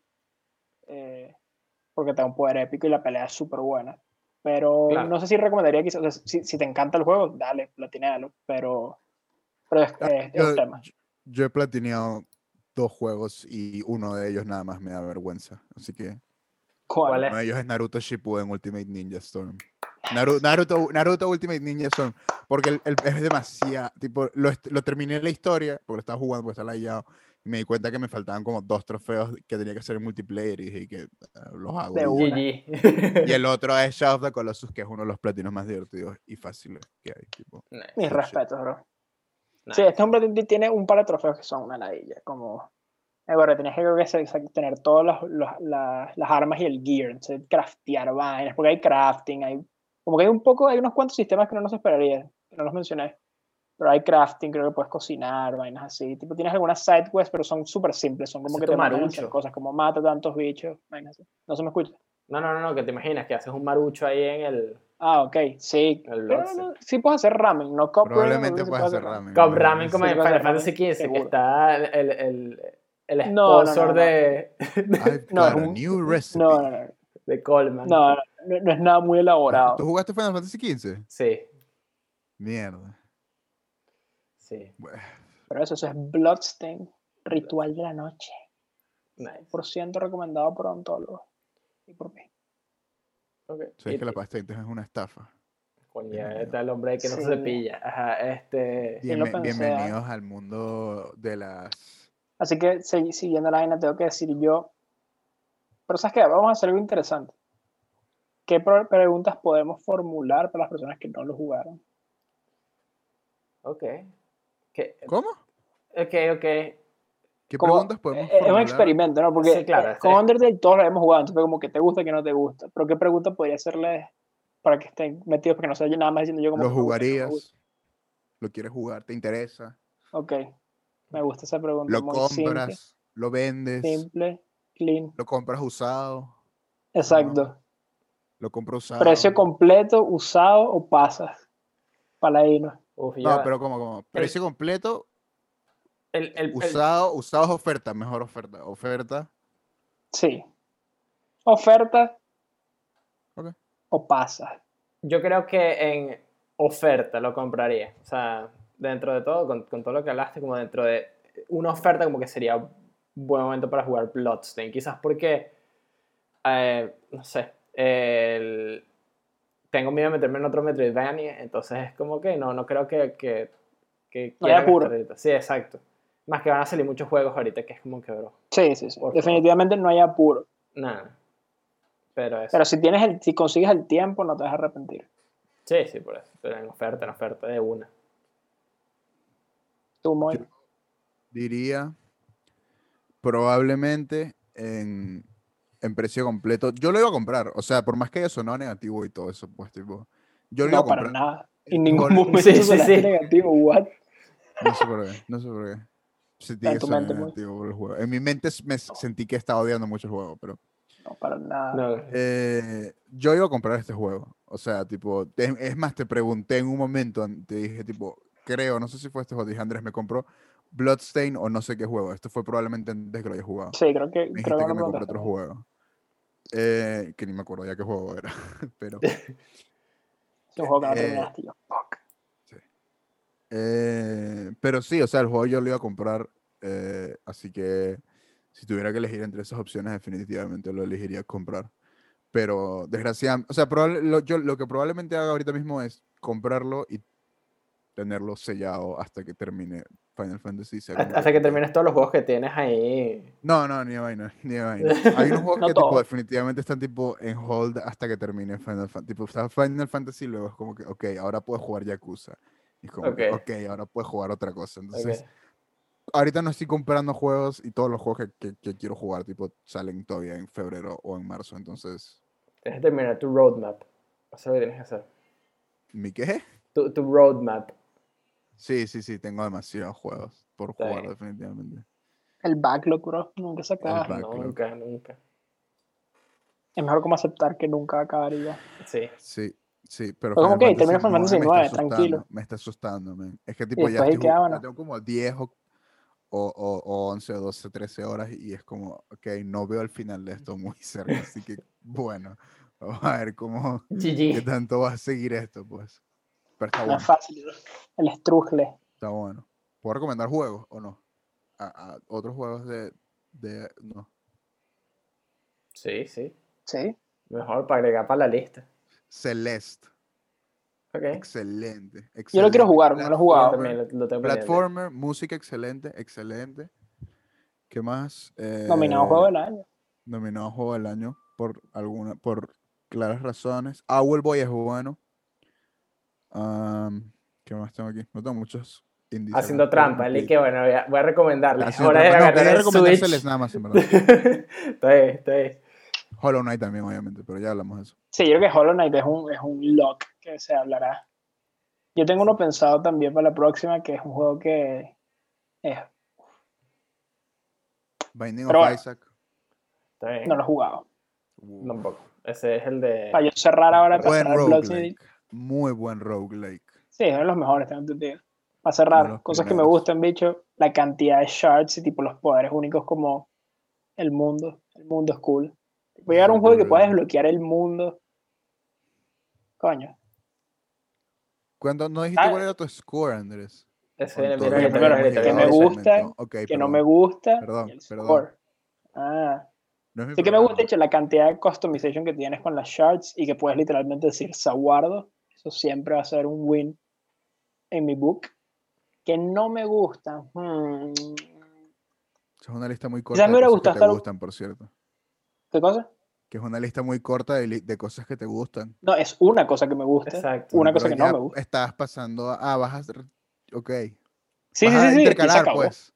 porque te da un poder épico y la pelea es súper buena. Pero Claro. no sé si recomendaría quizás, o sea, si, si te encanta el juego, dale, platinealo. Pero, pero es, Ah, es yo, un tema. yo- he platineado dos juegos y uno de ellos nada más me da vergüenza. Así que ¿Cuál? ¿Cuál es? uno de ellos es Naruto Shippuden Ultimate Ninja Storm. Naru- Naruto, Naruto Ultimate Ninja Storm. Porque el- el- es demasiado. Tipo, lo, lo terminé la historia, porque lo estaba jugando, porque estaba layado. Y me di cuenta que me faltaban como dos trofeos que tenía que hacer en multiplayer. Y dije que ah, los hago. De y. *laughs* Y el *laughs* otro es Shadow of the Colossus, que es uno de los platinos más divertidos y fáciles que hay. Tipo. Nice, Mis shit. respetos, bro. Sí, este hombre tiene un par de trofeos que son una ladilla, como... Eh, bueno, tenés que, creo que tener todas las, los- la- las armas y el gear, entonces, craftear vainas, porque hay crafting, hay... Como que hay un poco, hay unos cuantos sistemas que no nos esperaría, que no los mencioné. Pero hay crafting, creo que puedes cocinar, vainas así. Tipo, tienes algunas side quests, pero son súper simples, son como Ese que te mandan hacer cosas como mata tantos bichos, vainas así. No se me escucha. No, no, no, no, que te imaginas que haces un marucho ahí en el Ah, ok, sí. El Pero no, sí puedes hacer ramen, no ramen, Probablemente puedas hacer ramen. imagínate. Ramen como Sí, en Final Fantasy XV, que está el, el, el, el No, no, no, sponsor no. de, I've No, got es a un- new recipe. No, no, no. de Coleman. No, no, no, no es nada muy elaborado. ¿Tú jugaste Final Fantasy XV? Sí, Mierda. sí. Bueno, Pero eso, eso es Bloodstain, Ritual de la Noche. Nice. Por ciento recomendado por ontólogos. Y por mí. Ok. sabes Y- que la pasta es una estafa. Coño, Bienvenido. está el hombre que no Sí. se cepilla. Ajá, este. Sí, ¿ah? bienvenidos al mundo de las... Así que, si- siguiendo la vaina, tengo que decir yo. Pero, ¿sabes qué? Vamos a hacer algo interesante. ¿Qué preguntas podemos formular para las personas que no lo jugaron? Ok. ¿Qué? ¿Cómo? Ok, ok. ¿Qué Como- preguntas podemos eh, Es un formular? experimento, ¿no? Porque Sí, claro, eh, con sí. Undertale todos lo hemos jugado, entonces como que te gusta, que no te gusta. Pero ¿qué pregunta podría hacerles para que estén metidos, porque no se nada más diciendo yo como ¿Lo gusta, no jugarías? gusta? ¿Lo quieres jugar? ¿Te interesa? Ok, me gusta esa pregunta. ¿Lo muy compras? ¿Lo vendes? Simple, simple, clean. ¿Lo compras usado? Exacto. ¿Lo compras usado? Precio completo, usado o pasas. Paladino. Uf, No, yo- pero como, como precio completo, el, el- el- usado, usado es oferta, mejor oferta. Oferta. Sí. Oferta Ok. o pasas. yo creo que en oferta lo compraría. O sea, dentro de todo, con, con todo lo que hablaste, como dentro de una oferta, como que sería un buen momento para jugar Bloodstain. Quizás porque, eh, no sé, el- tengo miedo de meterme en otro Metroidvania, entonces es como que no, no creo que, que, que No hay quiera apuro. Sí, exacto. Más que van a salir muchos juegos ahorita que es como que, bro, Sí, sí, sí. Definitivamente no hay apuro. nada. Pero eso. Pero si tienes el, si consigues el tiempo, no te vas a arrepentir. Sí, sí, por eso. Pero en oferta, en oferta de una. Tú, Moy. Diría probablemente en, en precio completo. Yo lo iba a comprar, o sea, por más que haya sonado negativo y todo eso, pues tipo. Yo lo iba a No, para comprar. nada. El En *laughs* ningún gol- momento Sí, sí, sí. negativo. What? No sé por qué, no sé por qué. Sentí en que tu sonaba mente, negativo por el juego. En mi mente me s- sentí que estaba odiando mucho el juego, pero. No, para nada. No, Eh, yo iba a comprar este juego. O sea, tipo, es más, te pregunté en un momento, te dije, tipo, creo, no sé si fue este juego, dije, Andrés, me compró Bloodstain o no sé qué juego. Esto fue probablemente antes que lo haya jugado. Sí, creo que, Me creo que que me compré otro juego. Eh, que ni me acuerdo ya qué juego era. *laughs* Pero, *laughs* un juego que no Eh, terminaste. yo, fuck. eh, pero sí, o sea, el juego yo lo iba a comprar. eh, así que si tuviera que elegir entre esas opciones, definitivamente lo elegiría comprar. Pero desgraciadamente, o sea, probable- lo, yo, lo que probablemente haga ahorita mismo es comprarlo y tenerlo sellado hasta que termine Final Fantasy. como hasta, que termines todos los juegos que tienes ahí. No, no, ni de vaina, ni de vaina. *laughs* Hay unos juegos No que tipo, definitivamente están tipo en hold hasta que termine Final Fantasy. Tipo, está Final Fantasy y luego es como que, ok, ahora puedes jugar Yakuza. Y es como que, Ok. ahora puedes jugar otra cosa. Entonces, Ok. ahorita no estoy comprando juegos y todos los juegos que, que- que quiero jugar, tipo, salen todavía en febrero o en marzo. Entonces, Tienes que terminar tu roadmap. Eso es lo que tienes que hacer. ¿mi qué? Tu, tu roadmap. Sí, sí, sí, tengo demasiados juegos por jugar, definitivamente. El backlog, bro. Nunca se acaba. Nunca, nunca. Es mejor como aceptar que nunca va a acabar y ya. Sí. Sí, sí, pero Pues que termina Final Fantasy IX me IX, está tranquilo. asustando, Me está asustando, man. Es que tipo ya estoy queda, ya tengo como 10 o, o, o- o 11 o 12, 13 horas y es como, ok, no veo el final de esto muy *laughs* cerca, así que bueno, vamos a ver cómo, qué GG. tanto va a seguir esto, pues. Pero está No bueno, es fácil. El estrujle. está bueno. ¿Puedo recomendar juegos o no? A, a otros juegos de, de, no. Sí, sí. Sí. Mejor para agregar para la lista. Celeste, excelente, excelente. Yo lo quiero jugar, no lo he jugado. también lo, lo tengo pendiente. Platformer, música excelente, excelente. ¿Qué más? Nominado Eh, juego del año. nominado juego del año por alguna, por claras razones. Owlboy es bueno. ¿Qué más tengo aquí? No tengo muchos indies. Haciendo trampa. El que bueno, voy a, voy a recomendarle. Ahora. No, el recomendárseles nada más, en verdad. *laughs* está bien, está bien. Hollow Knight también, obviamente, pero ya hablamos de eso. Sí, yo creo que Hollow Knight es un, es un lock que se hablará. Yo tengo uno pensado también para la próxima, que es un juego que es, Binding Pero of. Isaac. Está bien. no lo he jugado. uh, Tampoco. Ese es el de. Para yo cerrar ahora, para cerrar roguelike. Muy buen roguelike. Sí, es uno de los mejores, tengo entendido. Para cerrar, cosas que me gustan, bicho, la cantidad de shards y tipo los poderes únicos como el mundo. El mundo es cool. Voy a llegar a un juego que pueda desbloquear el mundo. Coño. Cuando no dijiste Ah. cuál era tu score, Andrés. Ese ahorita, que me gusta, momento. Ok, Que no me gusta. Perdón, y el perdón. score. Ah. No es mi Sí que me gusta, de hecho, la cantidad de customization que tienes con las shards y que puedes literalmente decir saguardo. Eso siempre va a ser un win en mi book. Que no me gusta. hmm, Es una lista muy corta de me hubiera cosas que gustado te gustan, por cierto. ¿Qué cosa? Que es una lista muy corta de, de cosas que te gustan. No, es una cosa que me gusta. Exacto. Una cosa que no ya me gusta. Estás pasando a. Ah, vas a. hacer- Ok. Sí, vas sí, a sí, sí, y se intercalar, acabó. pues.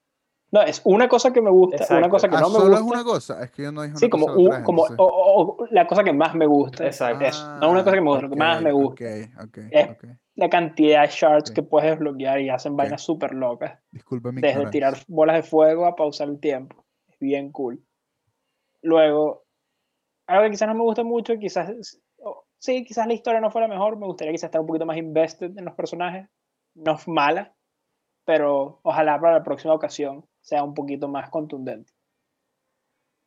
No, es una cosa que me gusta, una Exacto. cosa que Ah, no me solo gusta. es una cosa. Es que yo no dije una sí, como, cosa un- como entonces- o- o- o la cosa que más me gusta. Exacto. Eso, no una cosa que me gusta, lo que más me Ah, gusta. Ok, ok, Es-. La cantidad de shards que puedes desbloquear y hacen vainas súper locas. Disculpa mi Desde ignorancia. tirar bolas de fuego a pausar el tiempo. Es bien cool. Luego, algo que quizás no me gusta mucho, quizás, sí, quizás la historia no fuera mejor, me gustaría quizás estar un poquito más invested en los personajes. No es mala, pero ojalá para la próxima ocasión sea un poquito más contundente.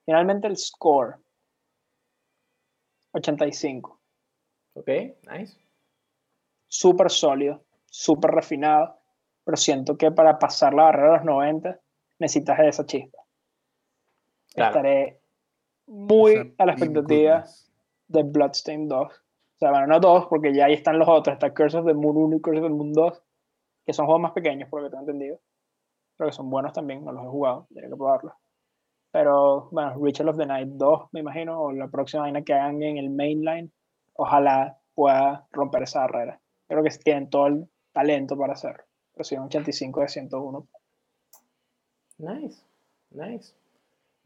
Finalmente el score. 85. Ok, nice. Súper sólido, súper refinado, pero siento que para pasar la barrera de los 90 necesitas esa chispa. Claro. Estaré muy Esa a la expectativa de Bloodstained 2. O sea, bueno, no dos, porque ya ahí están los otros. Está Curse of the Moon 1 y Curse of the Moon 2, que son juegos más pequeños, por lo que tengo entendido. Creo que son buenos también, no los he jugado, tendría que probarlos. Pero bueno, Ritual of the Night 2, me imagino, o la próxima vaina que hagan en el mainline, ojalá pueda romper esa barrera. Creo que tienen todo el talento para hacerlo. Un 85 de 101. Nice, nice.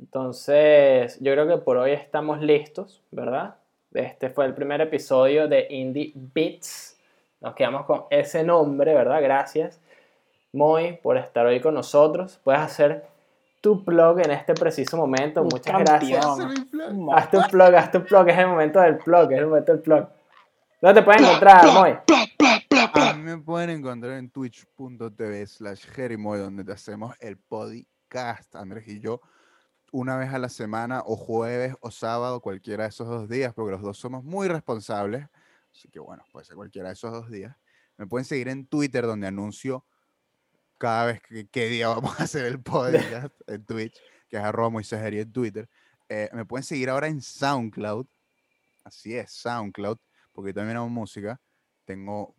Entonces, yo creo que por hoy estamos listos, ¿verdad? Este fue el primer episodio de Indie Beats. Nos quedamos con ese nombre, ¿verdad? Gracias, Moy, por estar hoy con nosotros. Puedes hacer tu plug en este preciso momento. Un Muchas campeón. gracias. Un Hazte un plug, hazte un plug. Es el momento del plug, es el momento del plug. ¿Dónde te pueden encontrar, Moy? A mí me pueden encontrar en twitch.tv slash jerimoy, donde te hacemos el podcast, Andrés y yo, una vez a la semana, o jueves o sábado, cualquiera de esos dos días, porque los dos somos muy responsables. Así que bueno, puede ser cualquiera de esos dos días. Me pueden seguir en Twitter, donde anuncio cada vez que qué día *laughs* vamos a hacer el podcast *laughs* en Twitch, que es arroba Moisés en Twitter. Eh, me pueden seguir ahora en SoundCloud. Así es, SoundCloud, porque también hago música. Tengo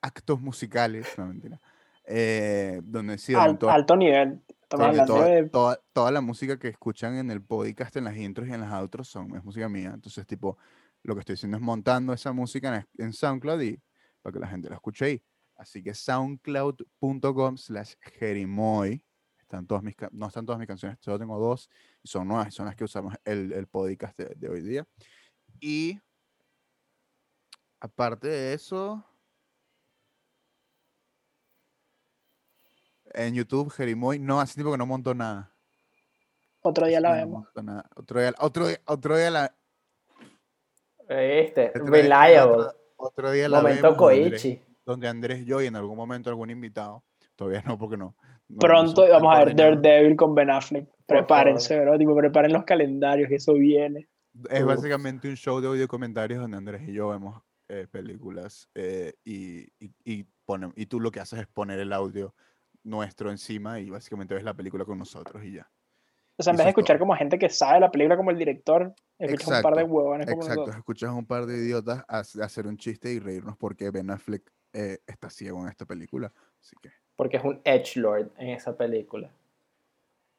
actos musicales, no mentira. eh, donde sí, Al- toda- alto nivel. Estamos donde hablando toda, de toda- toda la música que escuchan en el podcast, en las intros y en las outros son, es música mía. Entonces, tipo, lo que estoy haciendo es montando esa música en, en SoundCloud y para que la gente la escuche ahí. Así que soundcloud.com slash jerimoy. Están todas mis, no están todas mis canciones, solo tengo dos y son nuevas, y son las que usamos el, el podcast de, de hoy día. Y aparte de eso, en YouTube, Jerimoy, no, hace tiempo que no monto nada. otro día la no vemos. nada. Otro día, otro día, otro día la, día- Reliable. otro- otro día la Momento vemos Koichi. Donde Andrés, yo y en algún momento algún invitado. Todavía no, porque no. no- no Pronto tan vamos a ver. Daredevil con Ben Affleck. Prepárense, ¿verdad? Tipo, preparen los calendarios, que eso viene. Es Uf. básicamente un show de audio comentarios donde Andrés y yo vemos eh, películas eh, y, y, y y tú lo que haces es poner el audio nuestro encima y básicamente ves la película con nosotros y ya. O sea, en vez de es todo. escuchar como gente que sabe la película como el director, escuchas un par de Exacto, huevones como Exacto, nosotros. escuchas a un par de idiotas hacer un chiste y reírnos porque Ben Affleck eh, está ciego en esta película. Así que Porque es un Edgelord en esa película.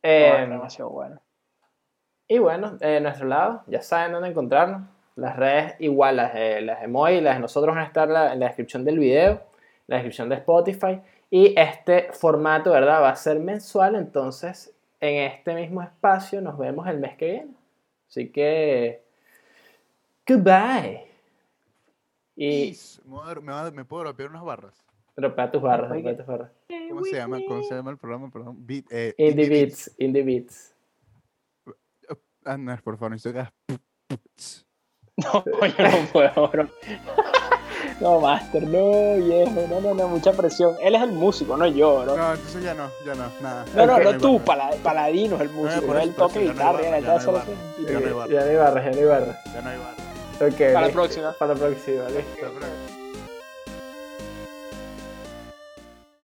Es Em, demasiado bueno. Y bueno, de nuestro lado, ya saben dónde encontrarnos. Las redes igual, las de, las de Moy y las de nosotros van a estar la- en la descripción del video, en la descripción de Spotify. Y este formato, ¿verdad? Va a ser mensual, entonces en este mismo espacio nos vemos el mes que viene. Así que, goodbye. Y me, voy a dar- me, a- me puedo rapear unas barras. dropea tus barras, dropea tus barras. ¿Cómo se llama? ¿Cómo se llama el programa? Perdón. Beat, eh, Indie Indie Beats, Indie Beats. Andrés, por favor, necesito que hagas *laughs* No, yo no puedo, bro. No, Master, no, viejo, no, no, no, mucha presión. Él es el músico, no yo, bro. No, entonces ya no, ya no, nada. No, no, Ok. no tú, Pala- Paladino es el músico, no eso, él toca no guitarra, ya no solo hay barra. Ya no hay barra. Ya no hay barras, ya no hay barras. Ya no hay barra. Ok, Para la próxima. Para la próxima, listo. Pronto.